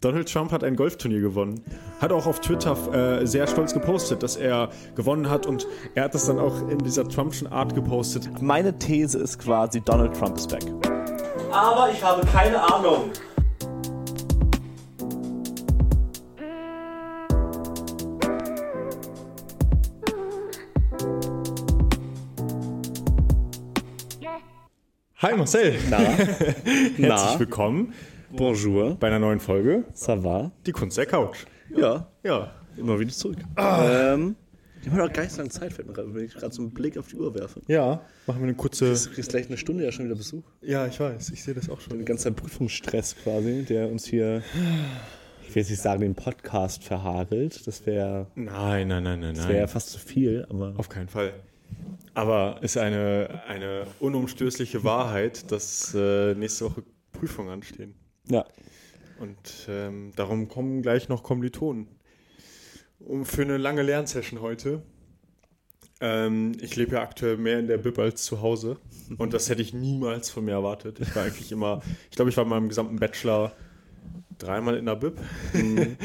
Donald Trump hat ein Golfturnier gewonnen. Hat auch auf Twitter äh, sehr stolz gepostet, dass er gewonnen hat und er hat das dann auch in dieser Trumpschen Art gepostet. Meine These ist quasi, Donald Trump ist back. Aber ich habe keine Ahnung. Hi Marcel. Na? Herzlich Na? willkommen Bonjour. bei einer neuen Folge. Ça va? Die Kunst der Couch. Ja, Ja. immer wieder zurück. Ähm, ich habe noch gar nicht so lange Zeit, fällt mir gerade, wenn ich gerade so einen Blick auf die Uhr werfe. Ja. Machen wir eine kurze. Du kriegst gleich eine Stunde ja schon wieder Besuch. Ja, ich weiß. Ich sehe das auch Ein schon. ganzer Prüfungsstress quasi, der uns hier, ich will jetzt nicht sagen, den Podcast verhagelt. Das wäre Nein, nein, nein, nein, das wär ja fast zu viel, aber Auf keinen Fall. Aber ist eine, eine unumstößliche Wahrheit, dass äh, nächste Woche Prüfungen anstehen. Ja. Und ähm, darum kommen gleich noch Kommilitonen. Um, für eine lange Lernsession heute. Ähm, ich lebe ja aktuell mehr in der Bib als zu Hause. Und das hätte ich niemals von mir erwartet. Ich war eigentlich immer, ich glaube, ich war in meinem gesamten Bachelor dreimal in der Bib.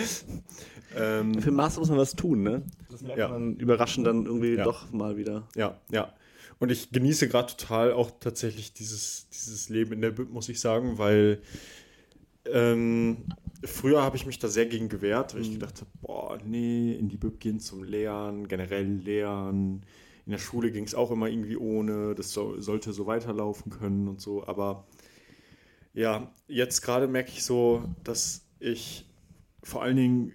ähm, Für Master muss man was tun, ne? Das merkt Ja. man überraschend dann irgendwie Ja. doch mal wieder. Ja, ja. Und ich genieße gerade total auch tatsächlich dieses, dieses Leben in der Bib, muss ich sagen, weil ähm, früher habe ich mich da sehr gegen gewehrt, weil ich gedacht habe, boah, nee, in die Bib gehen zum Lernen, generell Lernen. In der Schule ging es auch immer irgendwie ohne, das so, sollte so weiterlaufen können und so. Aber ja, jetzt gerade merke ich so, dass ich vor allen Dingen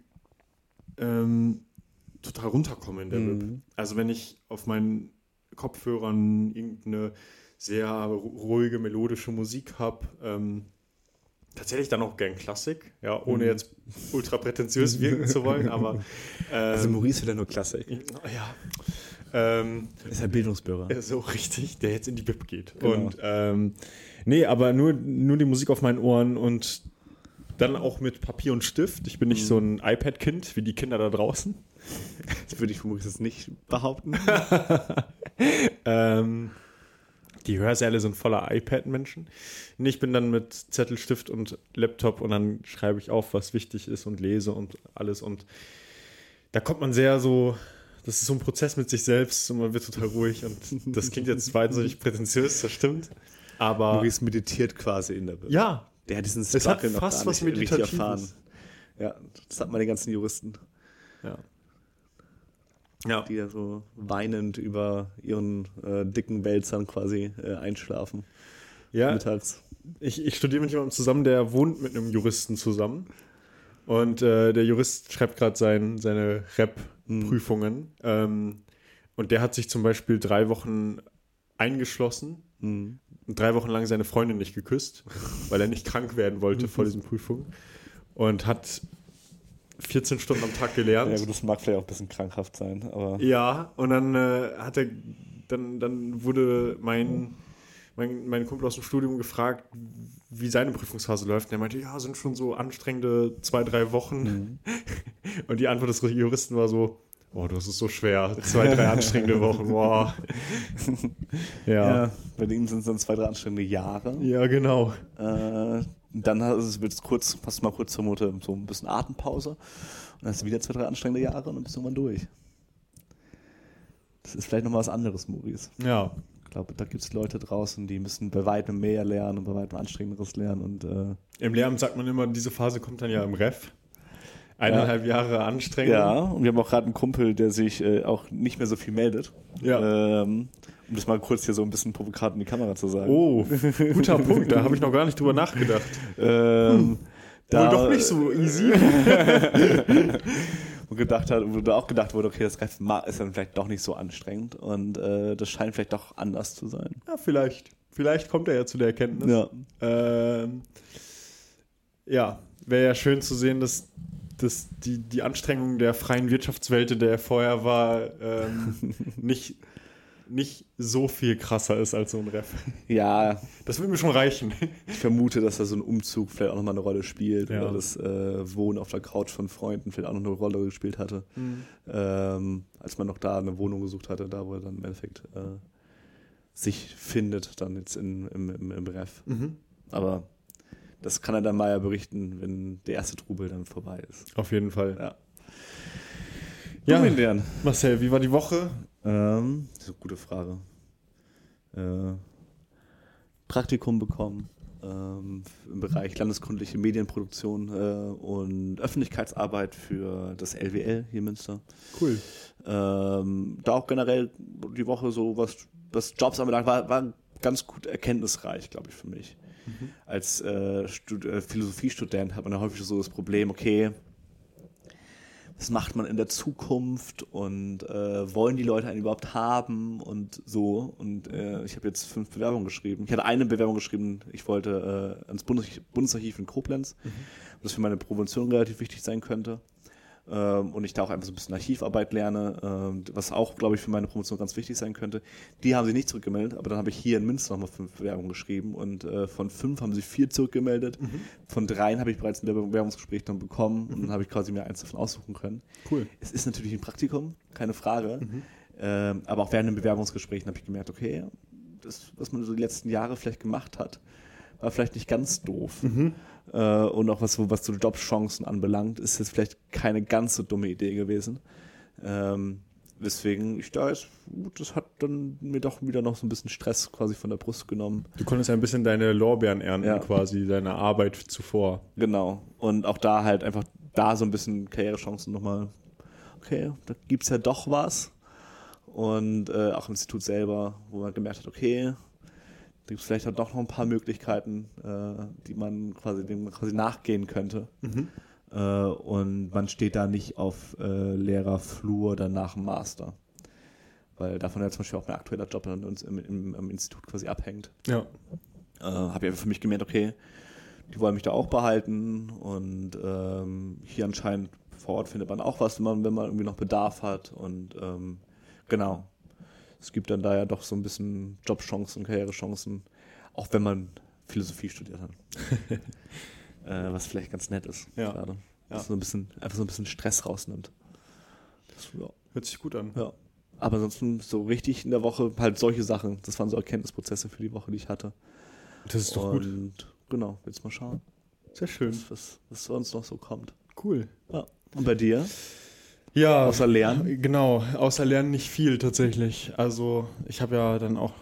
ähm, total runterkomme in der Bib. Also wenn ich auf meinen Kopfhörern irgendeine sehr ruhige, melodische Musik habe, ähm, tatsächlich dann auch gern Klassik, ja, ohne jetzt ultra prätentiös wirken zu wollen, aber ähm, Also Maurice will ja nur Klassik. ja, ähm, Ist ja Bildungsbürger. so richtig, der jetzt in die Bib geht. Genau. Und ähm, nee, aber nur, nur die Musik auf meinen Ohren und dann auch mit Papier und Stift. Ich bin nicht so ein iPad-Kind wie die Kinder da draußen. Das würde ich von Maurice jetzt nicht behaupten. Ähm, die Hörsäle sind voller iPad-Menschen. Ich bin dann mit Zettel, Stift und Laptop und dann schreibe ich auf, was wichtig ist und lese und alles. Und da kommt man sehr so, das ist so ein Prozess mit sich selbst und man wird total ruhig. Und das klingt jetzt wahnsinnig prätentiös, das stimmt. Aber Maurice meditiert quasi in der Bibel. ja, Der hat diesen Struggle noch fast gar was nicht richtig Meditatives. erfahren. Ja, das hat man die ganzen Juristen, ja. Ja, die da so weinend über ihren äh, dicken Wälzern quasi äh, einschlafen. ja Mittags. ich, ich studiere mit jemandem zusammen, der wohnt mit einem Juristen zusammen. Und äh, der Jurist schreibt gerade sein, seine Rep-Prüfungen. Ähm, und der hat sich zum Beispiel drei Wochen eingeschlossen Mhm. und drei Wochen lang seine Freundin nicht geküsst, weil er nicht krank werden wollte vor diesen Prüfungen. Und hat 14 Stunden am Tag gelernt. Ja, gut, das mag vielleicht auch ein bisschen krankhaft sein, aber Ja, und dann äh, hat er, dann, dann wurde mein, mein, mein Kumpel aus dem Studium gefragt, wie seine Prüfungsphase läuft. Und er meinte, ja, sind schon so anstrengende zwei, drei Wochen. Und die Antwort des Juristen war so, oh, das ist so schwer. Zwei, drei anstrengende Wochen, boah. Ja. ja, Ja, bei ihm sind es dann zwei, drei anstrengende Jahre. genau. Äh, dann wird es kurz, fast mal kurz zur Mutter, so ein bisschen Atempause. Und dann hast du wieder zwei, drei anstrengende Jahre und dann bist du irgendwann durch. Das ist vielleicht nochmal was anderes, Maurice. Ja. Ich glaube, da gibt es Leute draußen, die müssen bei weitem mehr lernen und bei weitem anstrengenderes lernen. Und äh, Im Lehramt sagt man immer, diese Phase kommt dann ja im Ref. Eineinhalb Jahre Anstrengung. ja, und wir haben auch gerade einen Kumpel, der sich äh, auch nicht mehr so viel meldet. Ja. Ähm, um das mal kurz hier so ein bisschen provokant in die Kamera zu sagen. Oh, guter Punkt. Da habe ich noch gar nicht drüber nachgedacht. Ähm, Wohl doch nicht so easy. und gedacht hat, wo da auch gedacht wurde, okay, das ma- ist dann vielleicht doch nicht so anstrengend und äh, das scheint vielleicht doch anders zu sein. Ja, vielleicht. Vielleicht kommt er ja zu der Erkenntnis. Ja. Ähm, ja, wäre ja schön zu sehen, dass, dass die, die Anstrengung der freien Wirtschaftswelt, in der er vorher war, ähm, nicht, nicht so viel krasser ist als so ein Ref. Ja, Das würde mir schon reichen. ich vermute, dass da so ein Umzug vielleicht auch nochmal eine Rolle spielt Ja. oder das äh, Wohnen auf der Couch von Freunden vielleicht auch noch eine Rolle gespielt hatte, ähm, als man noch da eine Wohnung gesucht hatte, da wo er dann im Endeffekt äh, sich findet, dann jetzt in, im, im, im Ref. Mhm. Aber das kann er dann mal ja berichten, wenn der erste Trubel dann vorbei ist. Auf jeden Fall. Ja. Ja, Indian. Marcel, wie war die Woche? Ähm, das ist eine gute Frage. Äh, Praktikum bekommen ähm, im Bereich landeskundliche Medienproduktion äh, und Öffentlichkeitsarbeit für das LWL hier in Münster. Cool. Ähm, da auch generell die Woche so, was, was Jobs anbelangt, war, war ganz gut erkenntnisreich, glaube ich, für mich. Als äh, äh, Philosophiestudent hat man ja häufig so das Problem, okay, was macht man in der Zukunft und äh, wollen die Leute einen überhaupt haben und so. Und äh, ich habe jetzt fünf Bewerbungen geschrieben. Ich hatte eine Bewerbung geschrieben, ich wollte äh, ans Bundes Bundesarchiv in Koblenz, was für meine Promotion relativ wichtig sein könnte. Ähm, und ich da auch einfach so ein bisschen Archivarbeit lerne, ähm, was auch, glaube ich, für meine Promotion ganz wichtig sein könnte. Die haben sie nicht zurückgemeldet, aber dann habe ich hier in Münster nochmal fünf Bewerbungen geschrieben und äh, von fünf haben sie vier zurückgemeldet. Von dreien habe ich bereits ein Bewerbungsgespräch dann bekommen und dann habe ich quasi mir eins davon aussuchen können. Cool. Es ist natürlich ein Praktikum, keine Frage. Ähm, aber auch während den Bewerbungsgesprächen habe ich gemerkt, okay, das, was man so die letzten Jahre vielleicht gemacht hat, war vielleicht nicht ganz doof. Äh, und auch was, so- was so Jobchancen anbelangt, ist jetzt vielleicht keine ganz so dumme Idee gewesen. Ähm, weswegen ich da ist, das hat dann mir doch wieder noch so ein bisschen Stress quasi von der Brust genommen. Du konntest ein bisschen deine Lorbeeren ernten, Ja. quasi, deine Arbeit zuvor. Genau. Und auch da halt einfach da so ein bisschen Karrierechancen nochmal, okay, da gibt es ja doch was. Und äh, auch im Institut selber, wo man gemerkt hat, okay, gibt es vielleicht doch noch ein paar Möglichkeiten, äh, die man quasi, dem man quasi nachgehen könnte. Äh, und man steht da nicht auf äh, leerer Flur dann nach dem Master. Weil davon ja zum Beispiel auch mein aktueller Job an uns im, im, im Institut quasi abhängt Ja. äh, habe ich einfach für mich gemerkt, okay, die wollen mich da auch behalten und ähm, hier anscheinend vor Ort findet man auch was, wenn man, wenn man irgendwie noch Bedarf hat und ähm, genau. Es gibt dann da ja doch so ein bisschen Jobchancen, Karrierechancen, auch wenn man Philosophie studiert hat. äh, was vielleicht ganz nett ist Ja. gerade. Ja. So ein bisschen, einfach so ein bisschen Stress rausnimmt. Das, ja. Hört sich gut an. Ja. Aber ansonsten so richtig in der Woche halt solche Sachen. Das waren so Erkenntnisprozesse für die Woche, die ich hatte. Das ist doch gut. Und genau, jetzt mal schauen, Sehr schön. was, was, was sonst noch so kommt. Cool. Ja. Und bei dir? Ja. Außer Lernen? Genau, außer Lernen nicht viel tatsächlich. Also ich habe ja dann auch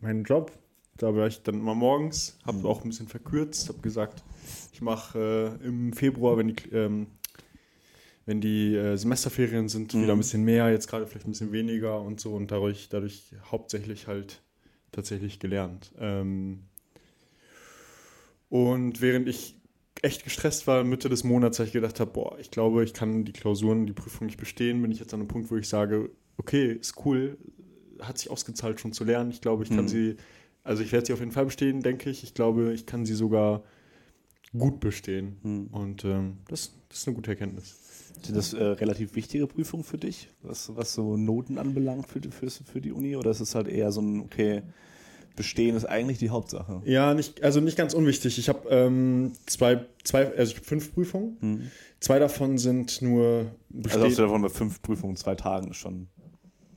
meinen Job. Da war ich dann immer morgens, habe auch ein bisschen verkürzt, habe gesagt, ich mache äh, im Februar, wenn die, ähm, wenn die äh, Semesterferien sind, Mhm. wieder ein bisschen mehr, jetzt gerade vielleicht ein bisschen weniger und so und dadurch, dadurch hauptsächlich halt tatsächlich gelernt. Ähm, und während ich echt gestresst war, Mitte des Monats, habe ich gedacht habe, boah, ich glaube, ich kann die Klausuren, die Prüfung nicht bestehen, bin ich jetzt an einem Punkt, wo ich sage, okay, ist cool, hat sich ausgezahlt schon zu lernen. Ich glaube, ich kann Mhm. sie, also ich werde sie auf jeden Fall bestehen, denke ich. Ich glaube, ich kann sie sogar gut bestehen. Hm. Und ähm, das, das ist eine gute Erkenntnis. Sind das äh, relativ wichtige Prüfungen für dich, was, was so Noten anbelangt für, für, für die Uni? Oder ist es halt eher so ein, okay, bestehen ist eigentlich die Hauptsache? Ja, nicht, also nicht ganz unwichtig. Ich habe ähm, zwei, zwei, also habe fünf Prüfungen. Hm. Zwei davon sind nur Also hast du davon bei fünf Prüfungen, zwei Tagen ist schon,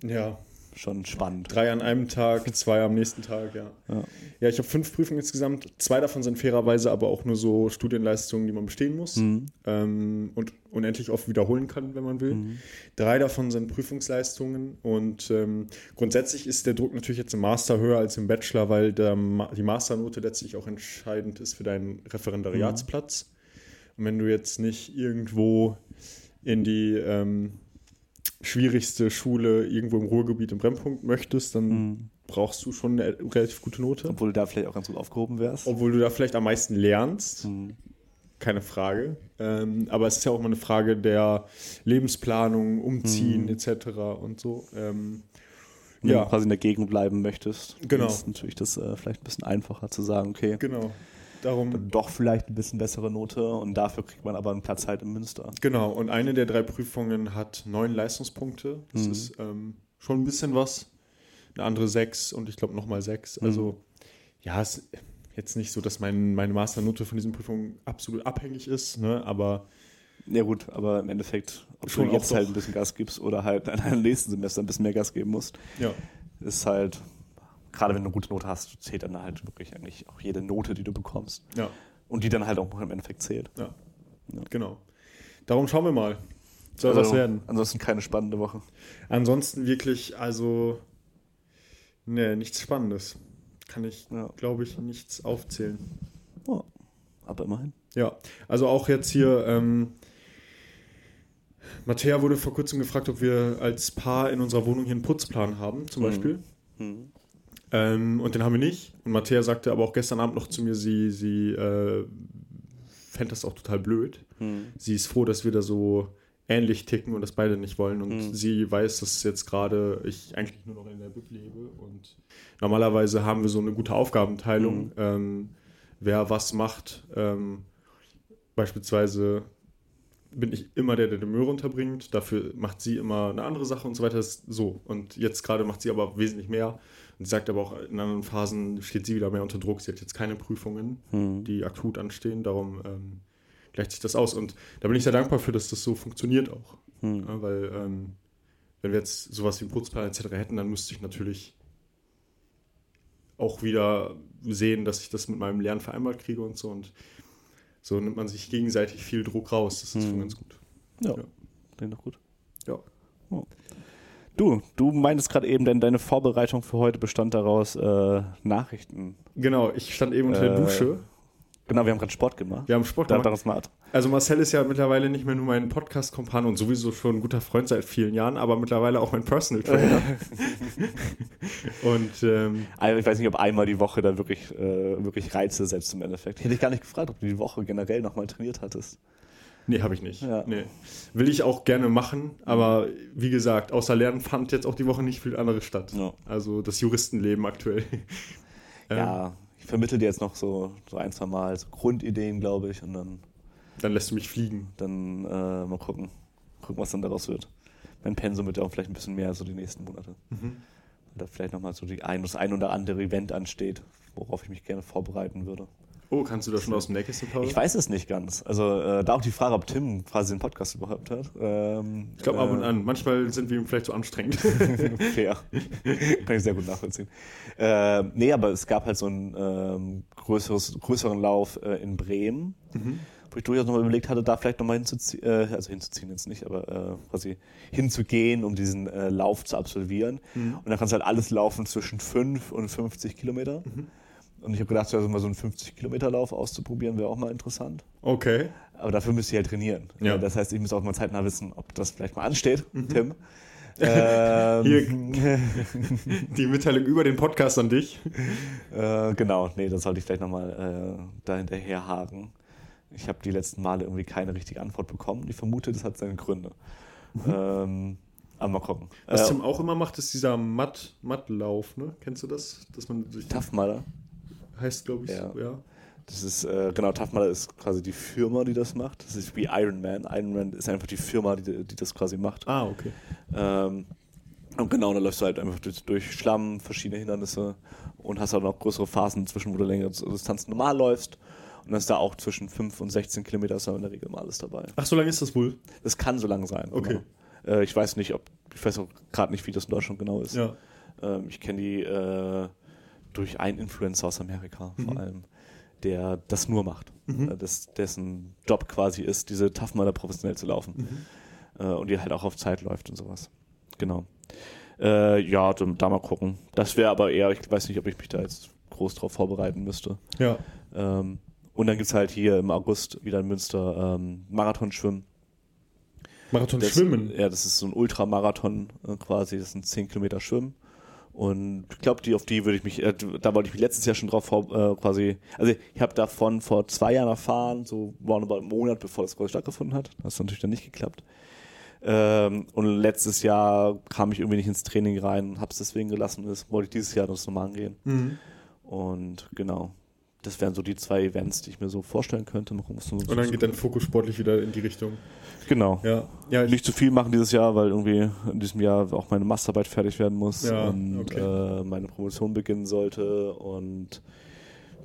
ja, schon spannend. Drei an einem Tag, zwei am nächsten Tag, ja. Ja. Ja, ich habe fünf Prüfungen insgesamt. Zwei davon sind fairerweise aber auch nur so Studienleistungen, die man bestehen muss Mhm. ähm, und unendlich oft wiederholen kann, wenn man will. Mhm. Drei davon sind Prüfungsleistungen und ähm, grundsätzlich ist der Druck natürlich jetzt im Master höher als im Bachelor, weil der, die Masternote letztlich auch entscheidend ist für deinen Referendariatsplatz. Und wenn du jetzt nicht irgendwo in die ähm, schwierigste Schule irgendwo im Ruhrgebiet im Brennpunkt möchtest, dann Mhm. brauchst du schon eine relativ gute Note. Obwohl du da vielleicht auch ganz gut aufgehoben wärst. Obwohl du da vielleicht am meisten lernst, Mhm. keine Frage. Ähm, aber es ist ja auch immer eine Frage der Lebensplanung, Umziehen Mhm. etc. und so. Ähm, Wenn ja, du quasi in der Gegend bleiben möchtest, Genau. ist natürlich das äh, vielleicht ein bisschen einfacher zu sagen, okay, genau. Darum, doch vielleicht ein bisschen bessere Note und dafür kriegt man aber einen Platz halt in Münster. genau. Und eine der drei Prüfungen hat neun Leistungspunkte. Das Mhm. ist ähm, schon ein bisschen was. Eine andere sechs und ich glaube nochmal sechs. Mhm. Also, ja, es ist jetzt nicht so, dass mein, meine Masternote von diesen Prüfungen absolut abhängig ist, ne? aber Ja gut, aber im Endeffekt, ob Schon du jetzt halt ein bisschen Gas gibst oder halt in einem nächsten Semester ein bisschen mehr Gas geben musst, ja. ist halt, gerade wenn du eine gute Note hast, zählt dann halt wirklich eigentlich auch jede Note, die du bekommst. Ja. Und die dann halt auch im Endeffekt zählt. Ja. Genau. Darum schauen wir mal. Soll was werden. Ansonsten keine spannende Woche. Ansonsten wirklich, also, ne, nichts Spannendes. Kann ich, Ja. glaube ich, nichts aufzählen. Ja, aber immerhin. Ja, also auch jetzt hier, ähm, Mattea wurde vor kurzem gefragt, ob wir als Paar in unserer Wohnung hier einen Putzplan haben, zum Mhm. Beispiel. Ähm, und den haben wir nicht. Und Mattea sagte aber auch gestern Abend noch zu mir, sie, sie äh, fände das auch total blöd. Sie ist froh, dass wir da so ähnlich ticken und das beide nicht wollen. Und Mhm. sie weiß, dass jetzt gerade ich eigentlich nur noch in der Bib lebe. Und normalerweise haben wir so eine gute Aufgabenteilung, Mhm. ähm, wer was macht. Ähm, beispielsweise bin ich immer der, der den Müll runterbringt. Dafür macht sie immer eine andere Sache und so weiter. So. Und jetzt gerade macht sie aber wesentlich mehr. Und sie sagt aber auch, in anderen Phasen steht sie wieder mehr unter Druck. Sie hat jetzt keine Prüfungen, die akut anstehen. Darum ähm, gleicht sich das aus. Und da bin ich sehr dankbar für, dass das so funktioniert auch. Ja, weil ähm, wenn wir jetzt sowas wie einen Putzplan etc. hätten, dann müsste ich natürlich auch wieder sehen, dass ich das mit meinem Lernen vereinbart kriege und so. Und so nimmt man sich gegenseitig viel Druck raus. Das ist schon ganz gut. Ja, Ja. klingt doch gut. Ja. Du, du meintest gerade eben, denn deine Vorbereitung für heute bestand daraus, äh, Nachrichten. Genau, ich stand eben unter der Äh, Dusche. Genau, wir haben gerade Sport gemacht. Wir haben Sport Da, gemacht. mal. Also Marcel ist ja mittlerweile nicht mehr nur mein Podcast-Kompan und sowieso schon ein guter Freund seit vielen Jahren, aber mittlerweile auch mein Personal Trainer. und ähm, Also Ich weiß nicht, ob einmal die Woche da wirklich, äh, wirklich Reize setzt im Endeffekt. Ich hätte dich gar nicht gefragt, ob du die Woche generell nochmal trainiert hattest. Nee, habe ich nicht. Ja. Nee. Will ich auch gerne machen, aber wie gesagt, außer Lernen fand jetzt auch die Woche nicht viel anderes statt. Ja. Also das Juristenleben aktuell. Ähm, Ja, ich vermittle dir jetzt noch so, so ein, zwei Mal so Grundideen, glaube ich, und dann, Dann lässt du mich fliegen. dann äh, mal gucken, gucken, was dann daraus wird. Mein Pensum wird ja auch vielleicht ein bisschen mehr so die nächsten Monate. Mhm. Da vielleicht nochmal so die ein, das ein oder andere Event ansteht, worauf ich mich gerne vorbereiten würde. Oh, kannst du das schon aus dem Nähkästchen plaudern? Ich weiß es nicht ganz. Also äh, da auch die Frage, ob Tim quasi den Podcast überhaupt hört. Ähm, Ich glaube ab und äh, an. Manchmal sind wir ihm vielleicht zu anstrengend. Fair. Kann ich sehr gut nachvollziehen. Äh, nee, aber es gab halt so einen ähm, größeres, größeren Lauf äh, in Bremen, wo ich durchaus nochmal überlegt hatte, da vielleicht nochmal hinzuziehen, äh, also hinzuziehen jetzt nicht, aber äh, quasi hinzugehen, um diesen äh, Lauf zu absolvieren. Und dann kannst du halt alles laufen zwischen 5 und 50 Kilometer. Und ich habe gedacht, also mal so einen 50-Kilometer-Lauf auszuprobieren, wäre auch mal interessant. Okay. Aber dafür müsst ihr halt trainieren. Ja. Äh, Das heißt, ich muss auch mal zeitnah wissen, ob das vielleicht mal ansteht, Tim. Ähm, Hier die Mitteilung über den Podcast an dich. Äh, genau, nee, das sollte ich vielleicht nochmal äh, da hinterher haken. Ich habe die letzten Male irgendwie keine richtige Antwort bekommen. Ich vermute, das hat seine Gründe. Ähm, aber mal gucken. Was Äh, Tim auch immer macht, ist dieser Matt, Mattlauf, ne? Kennst du das? Dass man durch Tough Mudder. Heißt, glaube ich, Ja. so, ja. Das ist, äh, genau, Mudder ist quasi die Firma, die das macht. Das ist wie Iron Man. Iron Man ist einfach die Firma, die, die das quasi macht. Ah, okay. Ähm, und genau, da läufst du halt einfach durch, durch Schlamm, verschiedene Hindernisse und hast halt noch größere Phasen zwischen, wo du längere Distanzen normal läufst. Und dann ist da auch zwischen 5 und 16 Kilometer ist da in der Regel mal alles dabei. Ach, so lange ist das wohl? Das kann so lang sein. Okay. Genau. Äh, ich weiß nicht, ob, ich weiß auch gerade nicht, wie das in Deutschland genau ist. Ja. Ähm, ich kenne die äh, durch einen Influencer aus Amerika Mhm. vor allem, der das nur macht. Äh, das, dessen Job quasi ist, diese Tough Mudder professionell zu laufen. Mhm. Äh, und die halt auch auf Zeit läuft und sowas. Genau. Äh, ja, da, mal gucken. Das wäre aber eher, ich weiß nicht, ob ich mich da jetzt groß drauf vorbereiten müsste. Ja. Ähm, und dann gibt es halt hier im August wieder in Münster ähm, Marathonschwimmen. Marathon Das, schwimmen. Ja, das ist so ein Ultramarathon äh, quasi. Das sind 10 Kilometer Schwimmen. Und ich glaube, die, auf die würde ich mich, äh, da wollte ich mich letztes Jahr schon drauf äh, quasi, also ich habe davon vor zwei Jahren erfahren, so roundabout einen Monat, bevor das quasi stattgefunden hat. Das hat natürlich dann nicht geklappt. Ähm, und letztes Jahr kam ich irgendwie nicht ins Training rein habe es deswegen gelassen. Das wollte ich dieses Jahr das nochmal angehen. Mhm. Und genau, das wären so die zwei Events, die ich mir so vorstellen könnte. Was so Und dann geht dein Fokus sportlich wieder in die Richtung. Genau. Ja. Ja, ich, Nicht zu viel machen dieses Jahr, weil irgendwie in diesem Jahr auch meine Masterarbeit fertig werden muss Ja, und okay. äh, meine Promotion beginnen sollte und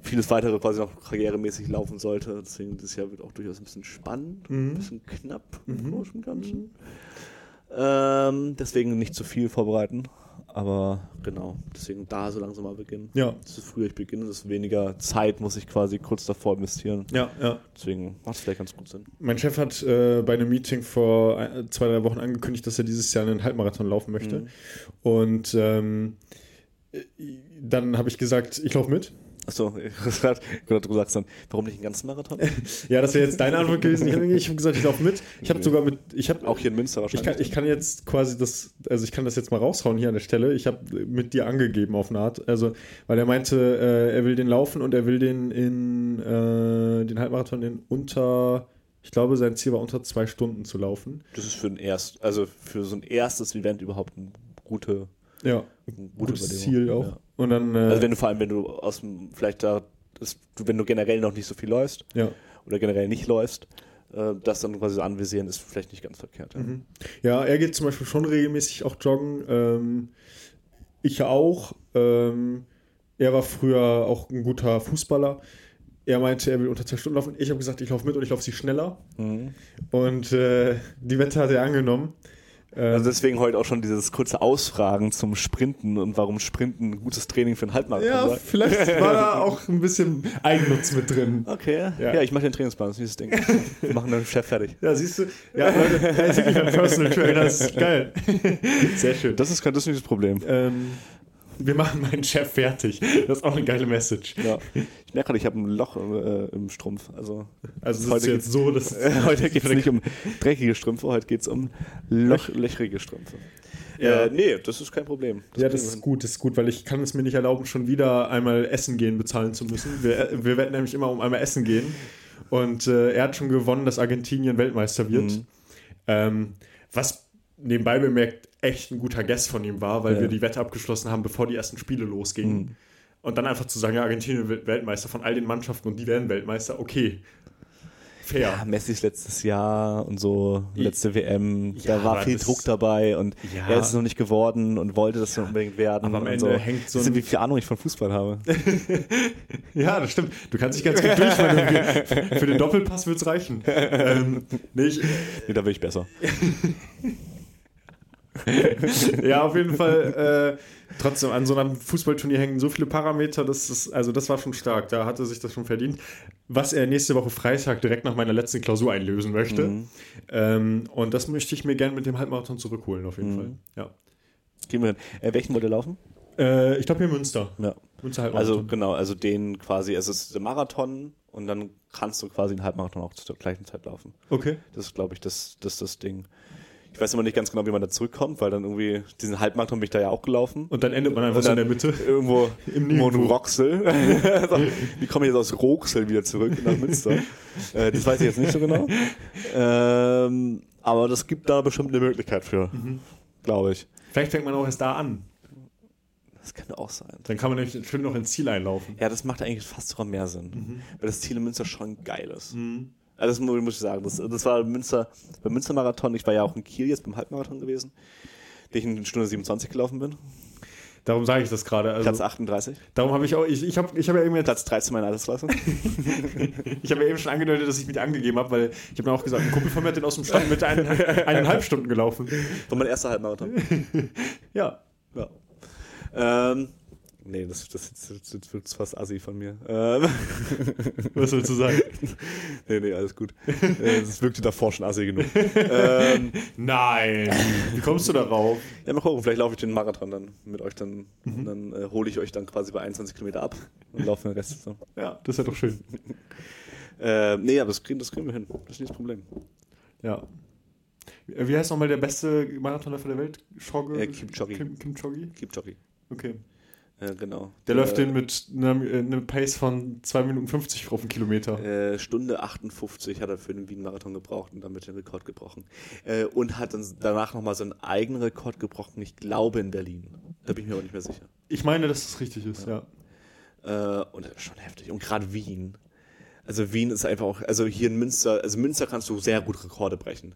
vieles weitere quasi noch karrieremäßig laufen sollte. Deswegen dieses Jahr wird auch durchaus ein bisschen spannend, Mhm. ein bisschen knapp im Großen und Ganzen. Ähm, deswegen nicht zu viel vorbereiten. Aber genau, deswegen da so langsam mal beginnen. Ja. Desto früher ich beginne, desto weniger Zeit muss ich quasi kurz davor investieren. Ja, ja. Deswegen macht es vielleicht ganz gut Sinn. Mein Chef hat äh, bei einem Meeting vor ein, zwei, drei Wochen angekündigt, dass er dieses Jahr einen Halbmarathon laufen möchte. Mhm. Und ähm, äh, dann habe ich gesagt, ich laufe mit. Achso, ich hab grad- du sagst dann, warum nicht einen ganzen Marathon? Ja, das wäre jetzt deine Antwort gewesen. Ich habe hab gesagt, ich laufe mit. Ich habe sogar mit, ich habe Auch hier in Münster Ich wahrscheinlich. kann, ich kann jetzt quasi das, also ich kann das jetzt mal raushauen hier an der Stelle. Ich habe mit dir angegeben auf eine Art. Also, weil er meinte, äh, er will den laufen und er will den in äh, den Halbmarathon in unter, ich glaube, sein Ziel war unter zwei Stunden zu laufen. das ist für ein erst, also für so ein erstes Event überhaupt ein gute, Ja, eine gute gutes. Ziel auch. Ja. Und dann, äh, Also wenn du vor allem, wenn du aus dem, vielleicht da, du, wenn du generell noch nicht so viel läufst ja. oder generell nicht läufst, äh, das dann quasi so anvisieren, ist vielleicht nicht ganz verkehrt. Ja. Mhm. Ja, er geht zum Beispiel schon regelmäßig auch joggen. Ähm, ich auch. Ähm, er war früher auch ein guter Fußballer. Er meinte, er will unter zwei Stunden laufen. Ich habe gesagt, ich laufe mit und ich laufe sie schneller. Mhm. Und äh, die Wette hat er angenommen. Ähm, Also deswegen heute auch schon dieses kurze Ausfragen zum Sprinten und warum Sprinten ein gutes Training für einen Halbmarathon ja, sei. vielleicht war da auch ein bisschen Eigennutz mit drin. Okay, Ja. ja, ich mache den Trainingsplan, das ist dieses Ding. Wir machen den Chef fertig. Ja, siehst du? Ja, Leute, er ist wirklich ein Personal Trainer. Das ist geil. Sehr schön. Das ist, kein- das ist nicht das Problem. Ähm, wir machen meinen Chef fertig. Das ist auch eine geile Message. Ja. Ich merke gerade, ich habe ein Loch äh, im Strumpf. Also Also es Heute ist jetzt so, dass äh, heute geht es nicht um dreckige Strümpfe, heute geht es um Loch, löchrige Strümpfe. Ja. Äh, nee, das ist kein Problem. ja, kriegen das ist hin. gut, das ist gut, weil ich kann es mir nicht erlauben, schon wieder einmal Essen gehen bezahlen zu müssen. Wir, wir wetten nämlich immer um einmal Essen gehen. Und äh, er hat schon gewonnen, dass Argentinien Weltmeister wird. Mhm. Ähm, was nebenbei bemerkt echt ein guter Guess von ihm war, weil Ja. wir die Wette abgeschlossen haben, bevor die ersten Spiele losgingen. Mhm. Und dann einfach zu sagen, ja, Argentinien wird Weltmeister von all den Mannschaften und die werden Weltmeister, okay. Fair. Ja, Messis letztes Jahr und so, letzte WM, Ja, da war viel Druck dabei und Ja. er ist es noch nicht geworden und wollte das unbedingt werden. aber am Ende so. hängt so ein- wie viel Ahnung ich von Fußball habe. Ja, das stimmt. Du kannst dich ganz gut durchmanövrieren. Für den Doppelpass wird es reichen. ähm, nee, ich, Nee, da bin ich besser. ja, auf jeden Fall. Äh, trotzdem, an so einem Fußballturnier hängen so viele Parameter, das ist, also das war schon stark. Da hatte sich das schon verdient. Was er nächste Woche Freitag direkt nach meiner letzten Klausur einlösen möchte. Mhm. Ähm, und das möchte ich mir gerne mit dem Halbmarathon zurückholen, auf jeden Mhm. Fall. Ja. Gehen wir hin. Äh, welchen wollt ihr laufen? Äh, ich glaube hier Münster. Ja. Münster Also Halbmarathon. genau, also den quasi, es ist der Marathon und dann kannst du quasi einen Halbmarathon auch zur gleichen Zeit laufen. okay. Das ist, glaube ich, das, das das Ding. Ich weiß immer nicht ganz genau, wie man da zurückkommt, weil dann irgendwie diesen Halbmarathon bin ich da ja auch gelaufen. Und dann endet man einfach so in der Mitte. Irgendwo Im Nirgendwo. Roxel. wie komme ich jetzt aus Roxel wieder zurück nach Münster? äh, das weiß ich jetzt nicht so genau. Ähm, aber das gibt da bestimmt eine Möglichkeit für, glaube ich. Vielleicht fängt man auch erst da an. Das könnte auch sein. Dann kann man nämlich schön noch ins Ziel einlaufen. Ja, das macht eigentlich fast sogar mehr Sinn. Mhm. Weil das Ziel in Münster schon geil ist. Also das mu- muss ich sagen. Das, das war Münster, beim Münster-Marathon, ich war ja auch in Kiel jetzt beim Halbmarathon gewesen, den ich in Stunde 27 gelaufen bin. Darum sage ich das gerade. Platz Also, 38. darum habe ich auch, ich, ich habe ich hab ja eben jetzt Platz 13 meiner Altersklasse. Ich habe ja eben schon angedeutet, dass ich mich angegeben habe, weil ich habe mir auch gesagt, ein Kumpel von mir hat den aus dem Stand mit ein, eineinhalb Stunden gelaufen. War mein erster Halbmarathon. Ja. Ja. Ähm, nee, das, das, das, das wird fast assi von mir. Ähm, Was sollst du sagen? nee, nee, alles gut. Äh, Das wirkte davor schon assi genug. ähm, Nein. Wie kommst du darauf? ja, mal gucken, vielleicht laufe ich den Marathon dann mit euch dann. Und dann äh, hole ich euch dann quasi bei 21 Kilometer ab und laufe den Rest zusammen. Ja, das ist ja doch schön. Äh, nee, aber das kriegen, das kriegen wir hin. Das ist nicht das Problem. Ja. Wie heißt nochmal der beste Marathonläufer der Welt? Schogge? Äh, Kipchoge. Kim, Kipchoge? Keep Jockey. Okay. Äh, genau. Der äh, läuft den mit einem, äh, einem Pace von 2 Minuten 50 auf den Kilometer. Äh, Stunde 58 hat er für den Wien-Marathon gebraucht und damit den Rekord gebrochen. Äh, und hat dann danach nochmal so einen eigenen Rekord gebrochen, ich glaube in Berlin. Da bin ich mir aber nicht mehr sicher. Ich meine, dass das richtig ist, ja. Äh, und das ist schon heftig. Und gerade Wien. Also Wien ist einfach auch, also hier in Münster, also Münster kannst du sehr gut Rekorde brechen.